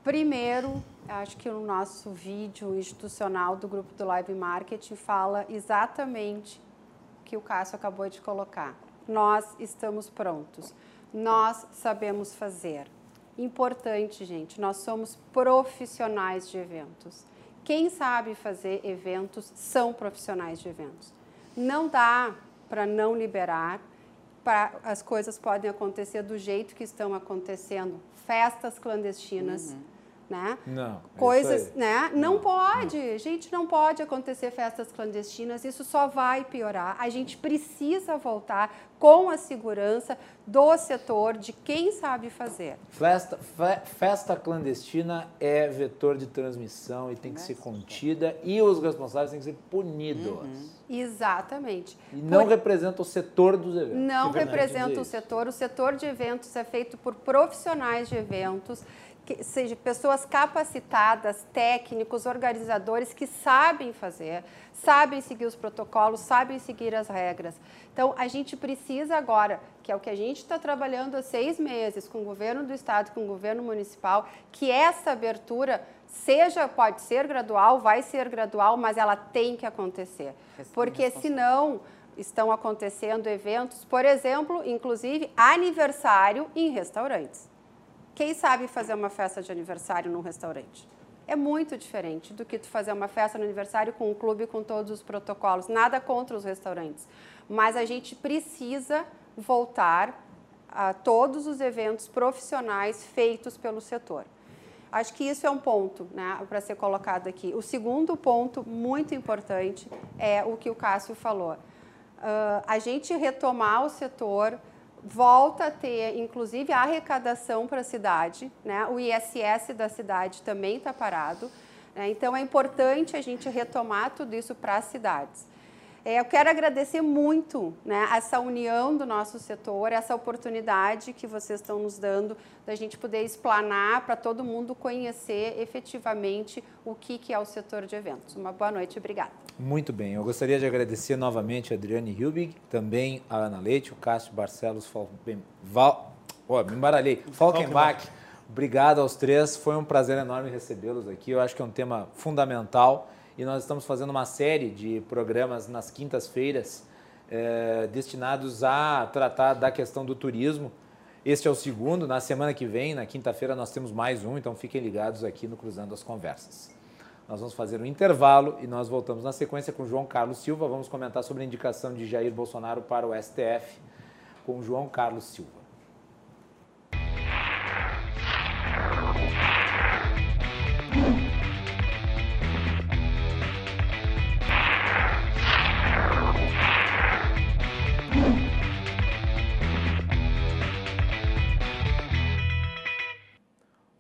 primeiro acho que o nosso vídeo institucional do grupo do Live Marketing fala exatamente o que o Cássio acabou de colocar. Nós estamos prontos. Nós sabemos fazer. Importante, gente, nós somos profissionais de eventos. Quem sabe fazer eventos são profissionais de eventos. Não dá para não liberar, pra, as coisas podem acontecer do jeito que estão acontecendo. Festas clandestinas. Uhum né? Não. É Coisas, né? Não, não pode, não. gente, não pode acontecer festas clandestinas, isso só vai piorar. A gente precisa voltar com a segurança do setor, de quem sabe fazer. Festa, fe, festa clandestina é vetor de transmissão e tem que ser contida e os responsáveis têm que ser punidos. Uhum. Exatamente. E não por... representa o setor dos eventos. Não representa o setor. O setor de eventos é feito por profissionais de eventos que seja pessoas capacitadas, técnicos, organizadores que sabem fazer, sabem seguir os protocolos, sabem seguir as regras. Então, a gente precisa agora, que é o que a gente está trabalhando há seis meses com o governo do estado, com o governo municipal, que essa abertura seja, pode ser gradual, vai ser gradual, mas ela tem que acontecer. Porque senão estão acontecendo eventos, por exemplo, inclusive aniversário em restaurantes. Quem sabe fazer uma festa de aniversário num restaurante? É muito diferente do que tu fazer uma festa no aniversário com um clube com todos os protocolos. Nada contra os restaurantes, mas a gente precisa voltar a todos os eventos profissionais feitos pelo setor. Acho que isso é um ponto né, para ser colocado aqui. O segundo ponto, muito importante, é o que o Cássio falou. Uh, a gente retomar o setor volta a ter, inclusive, a arrecadação para a cidade, né? o ISS da cidade também está parado. Né? Então, é importante a gente retomar tudo isso para as cidades. É, eu quero agradecer muito né, essa união do nosso setor, essa oportunidade que vocês estão nos dando da gente poder explanar para todo mundo conhecer efetivamente o que, que é o setor de eventos. Uma boa noite, obrigada. Muito bem, eu gostaria de agradecer novamente a Adriane Hilbig, também a Ana Leite, o Cássio Barcelos, Val, oh, me embaralhei, Falkenbach. Obrigado aos três, foi um prazer enorme recebê-los aqui. Eu acho que é um tema fundamental e nós estamos fazendo uma série de programas nas quintas-feiras eh, destinados a tratar da questão do turismo. Este é o segundo, na semana que vem, na quinta-feira, nós temos mais um, então fiquem ligados aqui no Cruzando as Conversas. Nós vamos fazer um intervalo e nós voltamos na sequência com João Carlos Silva. Vamos comentar sobre a indicação de Jair Bolsonaro para o STF com João Carlos Silva.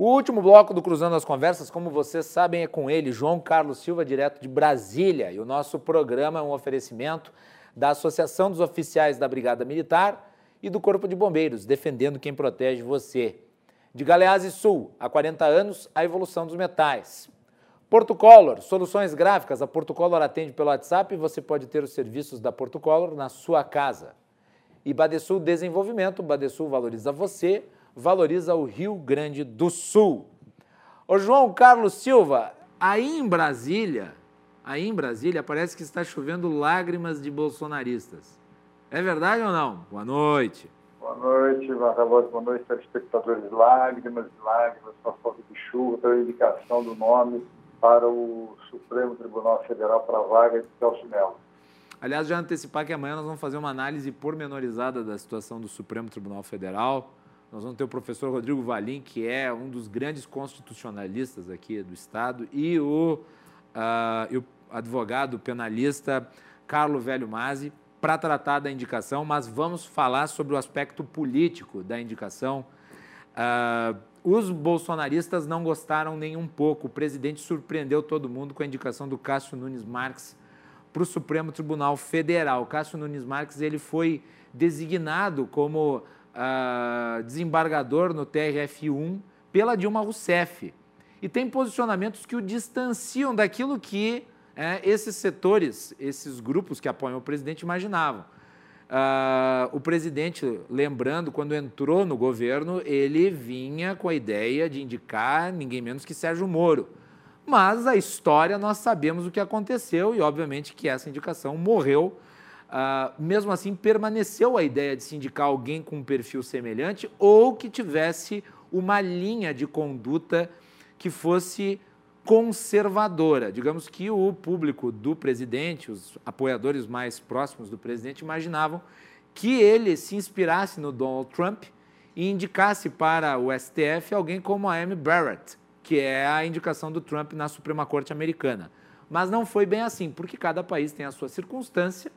O último bloco do Cruzando as Conversas, como vocês sabem, é com ele, João Carlos Silva, direto de Brasília. E o nosso programa é um oferecimento da Associação dos Oficiais da Brigada Militar e do Corpo de Bombeiros, defendendo quem protege você. De Galeazzi Sul, há 40 anos, a evolução dos metais. Porto Color, soluções gráficas. A Porto Color atende pelo WhatsApp e você pode ter os serviços da Porto Color na sua casa. E Badesul Desenvolvimento, Badesul valoriza você valoriza o Rio Grande do Sul. Ô João Carlos Silva, aí em Brasília, aí em Brasília parece que está chovendo lágrimas de bolsonaristas. É verdade ou não? Boa noite. Boa noite, Marcavoz. Boa noite, telespectadores. Lágrimas, lágrimas, por falta de chuva, pela indicação do nome para o Supremo Tribunal Federal para a vaga de Celso Melo. Aliás, já antecipar que amanhã nós vamos fazer uma análise pormenorizada da situação do Supremo Tribunal Federal. Nós vamos ter o professor Rodrigo Valim, que é um dos grandes constitucionalistas aqui do Estado, e o, uh, e o advogado penalista Carlo Velho Masi, para tratar da indicação, mas vamos falar sobre o aspecto político da indicação. Uh, os bolsonaristas não gostaram nem um pouco. O presidente surpreendeu todo mundo com a indicação do Cássio Nunes Marques para o Supremo Tribunal Federal. Cássio Nunes Marques ele foi designado como uh, desembargador no TRF1 pela Dilma Rousseff. E tem posicionamentos que o distanciam daquilo que é, esses setores, esses grupos que apoiam o presidente imaginavam. Uh, o presidente, lembrando, quando entrou no governo, ele vinha com a ideia de indicar ninguém menos que Sérgio Moro. Mas a história nós sabemos o que aconteceu e, obviamente, que essa indicação morreu Uh, mesmo assim, permaneceu a ideia de se indicar alguém com um perfil semelhante ou que tivesse uma linha de conduta que fosse conservadora. Digamos que o público do presidente, os apoiadores mais próximos do presidente, imaginavam que ele se inspirasse no Donald Trump e indicasse para o STF alguém como a Amy Barrett, que é a indicação do Trump na Suprema Corte Americana. Mas não foi bem assim, porque cada país tem a sua circunstância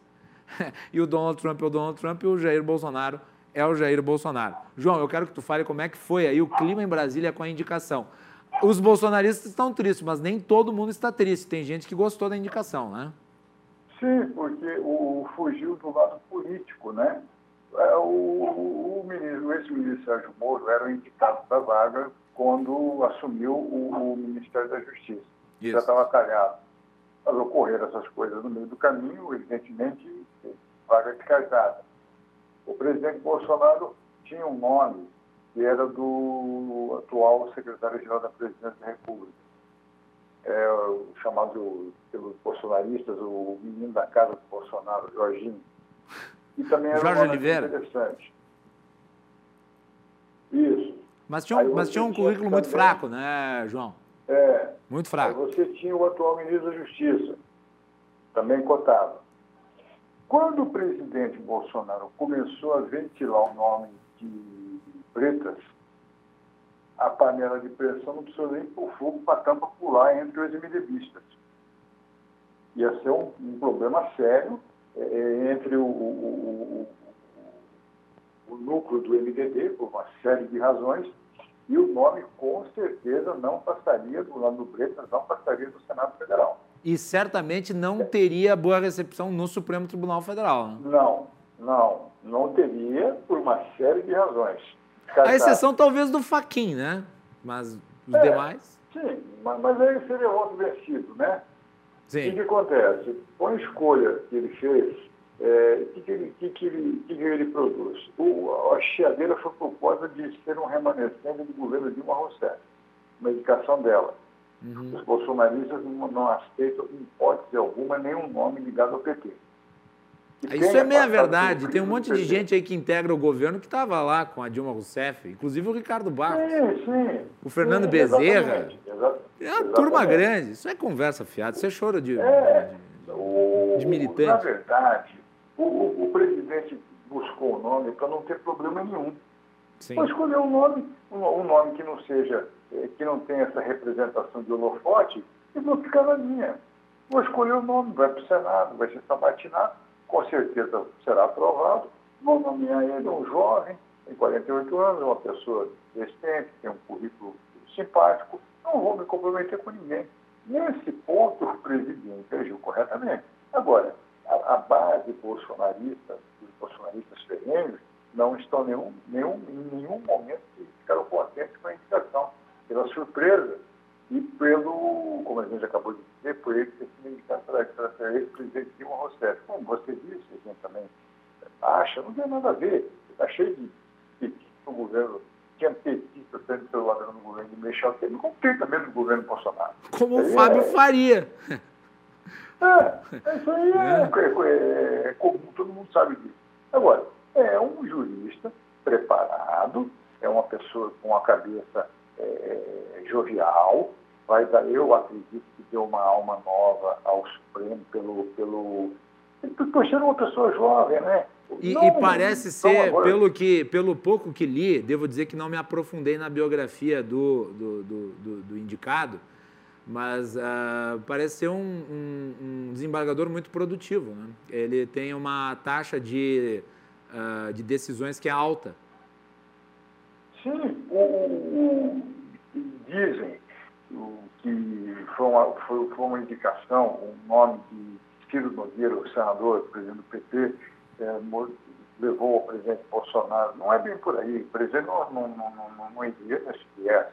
(laughs) e o Donald Trump é o Donald Trump e o Jair Bolsonaro é o Jair Bolsonaro. João, eu quero que tu fale como é que foi aí o clima em Brasília com a indicação. Os bolsonaristas estão tristes, mas nem todo mundo está triste. Tem gente que gostou da indicação, né? Sim, porque o, fugiu do lado político, né? É, o, o, ministro, o ex-ministro Sérgio Moro era o indicado da vaga quando assumiu o, o Ministério da Justiça. Isso. Já estava calhado. Mas ocorreram essas coisas no meio do caminho, evidentemente, vaga descartada. O presidente Bolsonaro tinha um nome que era do atual secretário-geral da Presidência da República, é, chamado pelos bolsonaristas o menino da casa do Bolsonaro, Jorginho. E também era Jorge um Oliveira. interessante. Isso. Mas tinha, um, mas tinha um currículo muito fraco, né, João? É. Muito fraco. Aí você tinha o atual ministro da Justiça, também cotado. Quando o presidente Bolsonaro começou a ventilar o nome de Pretas, a panela de pressão não precisou nem pôr fogo para a tampa pular entre os MDBistas. Ia ser um, um problema sério é, é entre o, o, o, o núcleo do MDB, por uma série de razões, e o nome com certeza não passaria do lado do Bretas, não passaria do Senado Federal. E certamente não teria boa recepção no Supremo Tribunal Federal. Né? Não, não, não teria por uma série de razões. A exceção talvez do Faquin, né? Mas os é, demais. Sim, mas, mas aí seria outro vencido, né? Sim. O que, que acontece? Com a escolha que ele fez, é, o que, que, ele, que, que, ele, que ele produz? O, a chiadeira foi proposta de ser um remanescente do governo Dilma Rousseff, uma indicação dela. Uhum. Os bolsonaristas não, não aceitam, em hipótese alguma, nenhum nome ligado ao PT. Isso é meia verdade. Tem um monte de gente aí que integra o governo que estava lá com a Dilma Rousseff, inclusive o Ricardo Barros. Sim, sim. O Fernando sim, Bezerra. Exatamente, é uma turma grande. Isso é conversa fiada. Isso é choro de, é, de, o, de militante. Na verdade, o, o presidente buscou o nome para não ter problema nenhum. Sim. Escolher um nome, um, um, nome que não seja, que não tenha essa representação de holofote, e vou ficar na minha. Vou escolher o nome, vai para o Senado, vai ser sabatinado com certeza será aprovado. Vou nomear ele um jovem, tem 48 anos, uma pessoa decente, tem um currículo simpático, não vou me comprometer com ninguém. Nesse ponto, o presidente agiu corretamente. Agora, a, a base bolsonarista, os bolsonaristas ferrenhos, não estão nenhum, nenhum, em nenhum momento ficaram contentes com a indicação. Pela surpresa, e pelo, como a gente acabou de dizer, por ele ter sido indicado para ex-presidente Dilma Rousseff. Como você disse, a gente também acha, não tem nada a ver. Está cheio de petista no governo, tinha petista sendo pelo lado no governo de Michel Temer, como tem também no governo Bolsonaro. Como o Fábio é, Faria. É, isso aí é, é, é, comum, todo mundo sabe disso. Agora, é um jurista preparado, é uma pessoa com a cabeça é, jovial, dar, eu acredito que deu uma alma nova ao Supremo pelo, pelo por ser uma pessoa jovem, né? E, não, e parece ser, agora... pelo, que, pelo pouco que li, devo dizer que não me aprofundei na biografia do, do, do, do, do indicado, mas uh, parece ser um, um, um, desembargador muito produtivo. Né? Ele tem uma taxa de, uh, de decisões que é alta. Sim, dizem que foi uma, foi, foi uma indicação, um nome de Ciro Nogueira, o senador, presidente do PT, é, levou o presidente Bolsonaro. Não é bem por aí. O presidente não, não, não, não, não iria nesse viés.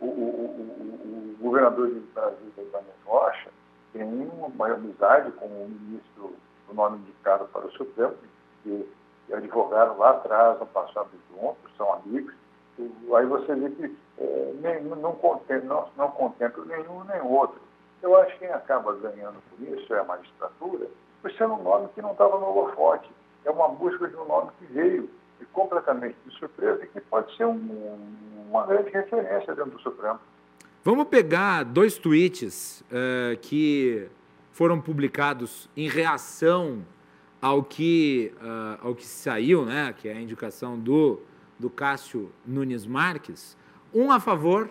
O, o, o, o, governador de Brasília, Ibanez Rocha, tem uma amizade com o ministro do nome indicado para o Supremo, que advogaram lá atrás, no passado juntos, são amigos aí você vê que é, não, contempla, não, não nenhum nem outro. Eu acho que quem acaba ganhando por isso é a magistratura, por ser um nome que não estava no holofote. É uma busca de um nome que veio e completamente de surpresa e que pode ser um, uma grande referência dentro do Supremo. Vamos pegar dois tweets uh, que foram publicados em reação ao que, uh, ao que saiu, né, que é a indicação do do Cássio Nunes Marques, um a favor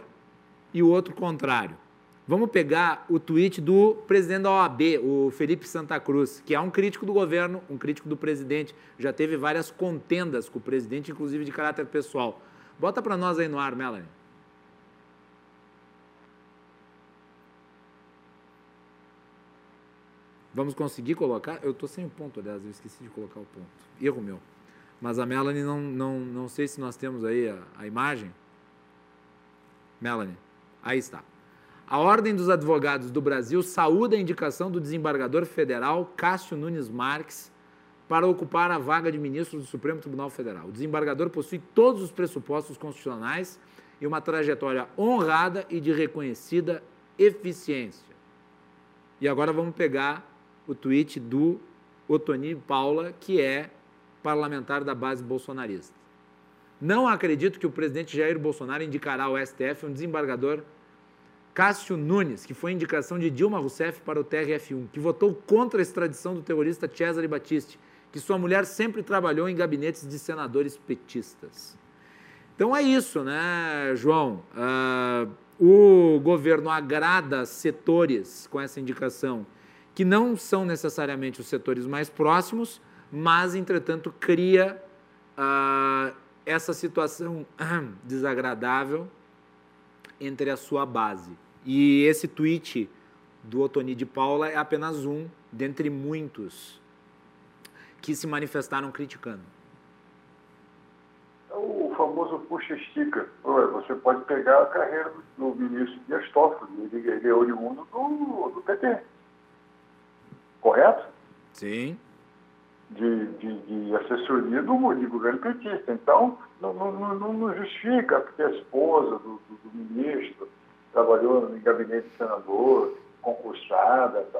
e o outro contrário. Vamos pegar o tweet do presidente da OAB, o Felipe Santa Cruz, que é um crítico do governo, um crítico do presidente, já teve várias contendas com o presidente, inclusive de caráter pessoal. Bota para nós aí no ar, Melanie. Vamos conseguir colocar? Eu estou sem o ponto, aliás, eu esqueci de colocar o ponto. Erro meu. Mas a Melanie, não, não, não sei se nós temos aí a, a imagem. Melanie, aí está. A Ordem dos Advogados do Brasil saúda a indicação do desembargador federal Cássio Nunes Marques para ocupar a vaga de ministro do Supremo Tribunal Federal. O desembargador possui todos os pressupostos constitucionais e uma trajetória honrada e de reconhecida eficiência. E agora vamos pegar o tweet do Otoni Paula, que é parlamentar da base bolsonarista. Não acredito que o presidente Jair Bolsonaro indicará ao STF um desembargador Cássio Nunes, que foi indicação de Dilma Rousseff para o TRF1, que votou contra a extradição do terrorista Cesare Battisti, que sua mulher sempre trabalhou em gabinetes de senadores petistas. Então é isso, né, João? Uh, o governo agrada setores com essa indicação que não são necessariamente os setores mais próximos, mas, entretanto, cria uh, essa situação desagradável entre a sua base. E esse tweet do Otoni de Paula é apenas um dentre muitos que se manifestaram criticando. É o famoso puxa-estica. Você pode pegar a carreira do ministro Dias Toffoli, ele é oriundo do, do PT. Correto? Sim. De, de, de assessoria do, de governo petista. Então, não, não, não, não justifica, porque a esposa do, do, do ministro trabalhou no gabinete de senador, concursada. Tá.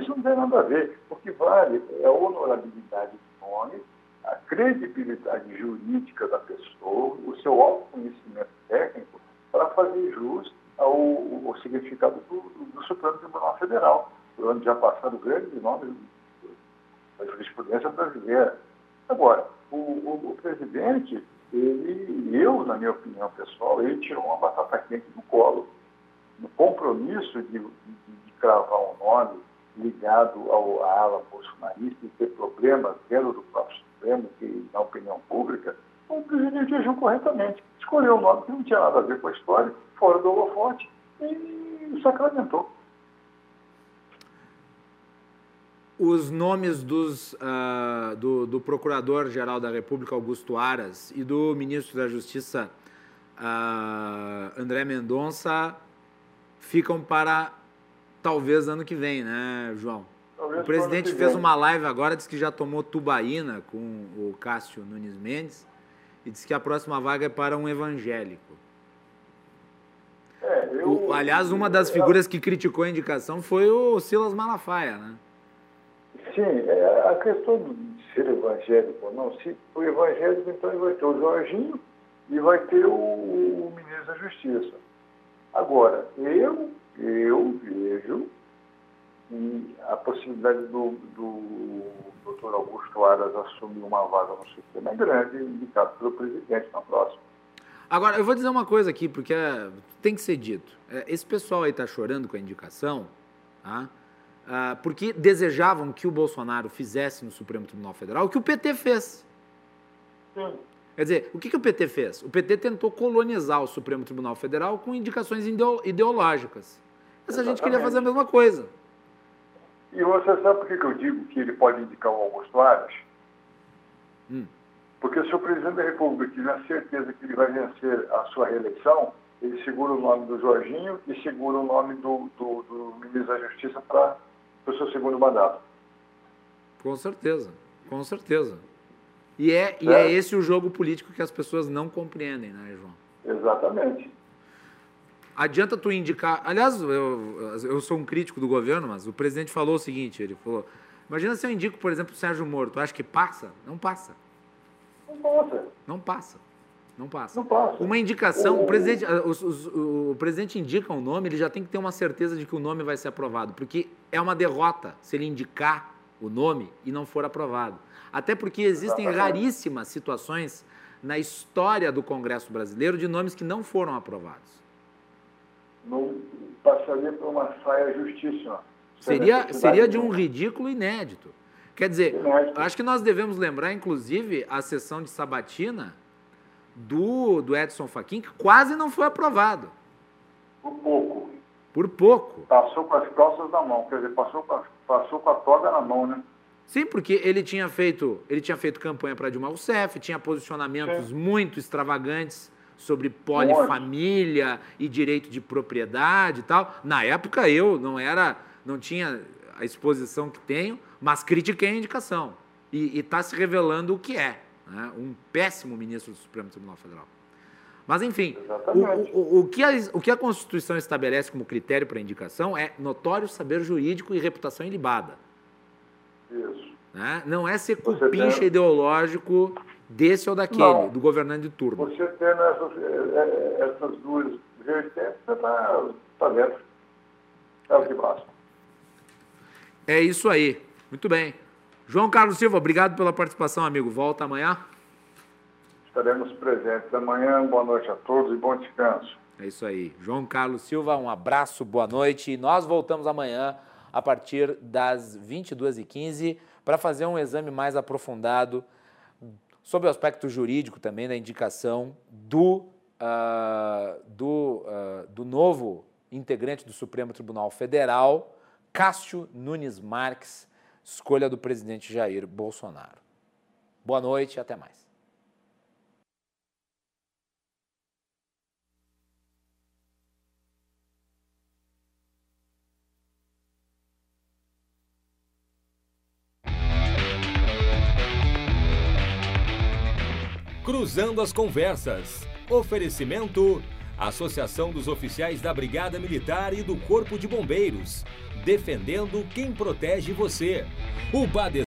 Isso não tem nada a ver. O que vale é a honorabilidade do nome, a credibilidade jurídica da pessoa, o seu autoconhecimento técnico para fazer jus ao, ao significado do, do, do, Supremo Tribunal Federal, por onde já passaram grandes nomes da jurisprudência brasileira. Agora, o, o, o presidente, ele, eu, na minha opinião pessoal, ele tirou uma batata quente do colo no compromisso de, de, de cravar um nome ligado ao, à ala bolsonarista e ter problemas dentro do próprio Supremo, que na opinião pública, o presidente agiu corretamente. Escolheu um nome que não tinha nada a ver com a história, fora do holofote, e sacramentou. Os nomes dos, uh, do, do Procurador-Geral da República, Augusto Aras, e do Ministro da Justiça, uh, André Mendonça, ficam para talvez ano que vem, né, João? Talvez o presidente fez uma live agora, disse que já tomou tubaína com o Cássio Nunes Mendes e disse que a próxima vaga é para um evangélico. É, eu, o, aliás, uma das figuras que criticou a indicação foi o Silas Malafaia, né? Sim, é, a questão de ser evangélico ou não, se o evangélico, então ele vai ter o Jorginho e vai ter o, o ministro da Justiça. Agora, eu, eu vejo a possibilidade do, do doutor Augusto Aras assumir uma vaga no sistema é grande, indicado pelo presidente na próxima. Agora, eu vou dizer uma coisa aqui, porque é, tem que ser dito. É, esse pessoal aí está chorando com a indicação, tá? Ah, porque desejavam que o Bolsonaro fizesse no Supremo Tribunal Federal o que o PT fez. Sim. Quer dizer, o que, o PT fez? O PT tentou colonizar o Supremo Tribunal Federal com indicações ideológicas. Essa Exatamente. gente queria fazer a mesma coisa. E você sabe por que, eu digo que ele pode indicar o Augusto Aras? Hum. Porque se o presidente da República tiver certeza que ele vai vencer a sua reeleição, ele segura o nome do Jorginho e segura o nome do, do, do ministro da Justiça para o seu segundo mandato. Com certeza, com certeza. E é, e é. é esse o jogo político que as pessoas não compreendem, né, João? Exatamente. Adianta tu indicar. Aliás, eu, eu sou um crítico do governo, mas o presidente falou o seguinte: ele falou. Imagina se eu indico, por exemplo, o Sérgio Moro. Tu acha que passa? Não passa. Não passa. Não passa. Não passa. Não passa. Uma indicação, o, o presidente, o, o, presidente indica um nome, ele já tem que ter uma certeza de que o nome vai ser aprovado, porque é uma derrota se ele indicar o nome e não for aprovado. Até porque existem raríssimas situações na história do Congresso brasileiro de nomes que não foram aprovados. Não passaria por uma saia justíssima. Seria, seria de um ridículo inédito. Quer dizer, inédito. acho que nós devemos lembrar, inclusive, a sessão de sabatina do, do Edson Fachin, que quase não foi aprovado. Por pouco. Por pouco. Passou com as calças na mão, quer dizer, passou com a, passou com a toga na mão, né? Sim, porque ele tinha feito, ele tinha feito campanha para Dilma Rousseff, tinha posicionamentos Sim. muito extravagantes sobre polifamília e direito de propriedade e tal. Na época eu não era, não tinha a exposição que tenho, mas critiquei a indicação. E está se revelando o que é. Né? Um péssimo ministro do Supremo Tribunal Federal. Mas, enfim, o, o, o, que a, o que a Constituição estabelece como critério para indicação é notório saber jurídico e reputação ilibada. Isso. Né? Não é ser cupincha tem... ideológico desse ou daquele, Não. do governante de turno. Você tendo essas, é, é, essas duas vertentes, você está tá dentro. É o que basta. É isso aí. Muito bem. João Carlos Silva, obrigado pela participação, amigo. Volta amanhã. Estaremos presentes amanhã. Boa noite a todos e bom descanso. É isso aí. João Carlos Silva, um abraço, boa noite. Nós voltamos amanhã a partir das 22h15 para fazer um exame mais aprofundado sobre o aspecto jurídico também da indicação do, uh, do, uh, do novo integrante do Supremo Tribunal Federal Cássio Nunes Marques, escolha do presidente Jair Bolsonaro. Boa noite e até mais. Cruzando as Conversas. Oferecimento: Associação dos Oficiais da Brigada Militar e do Corpo de Bombeiros. Defendendo quem protege você. O Bade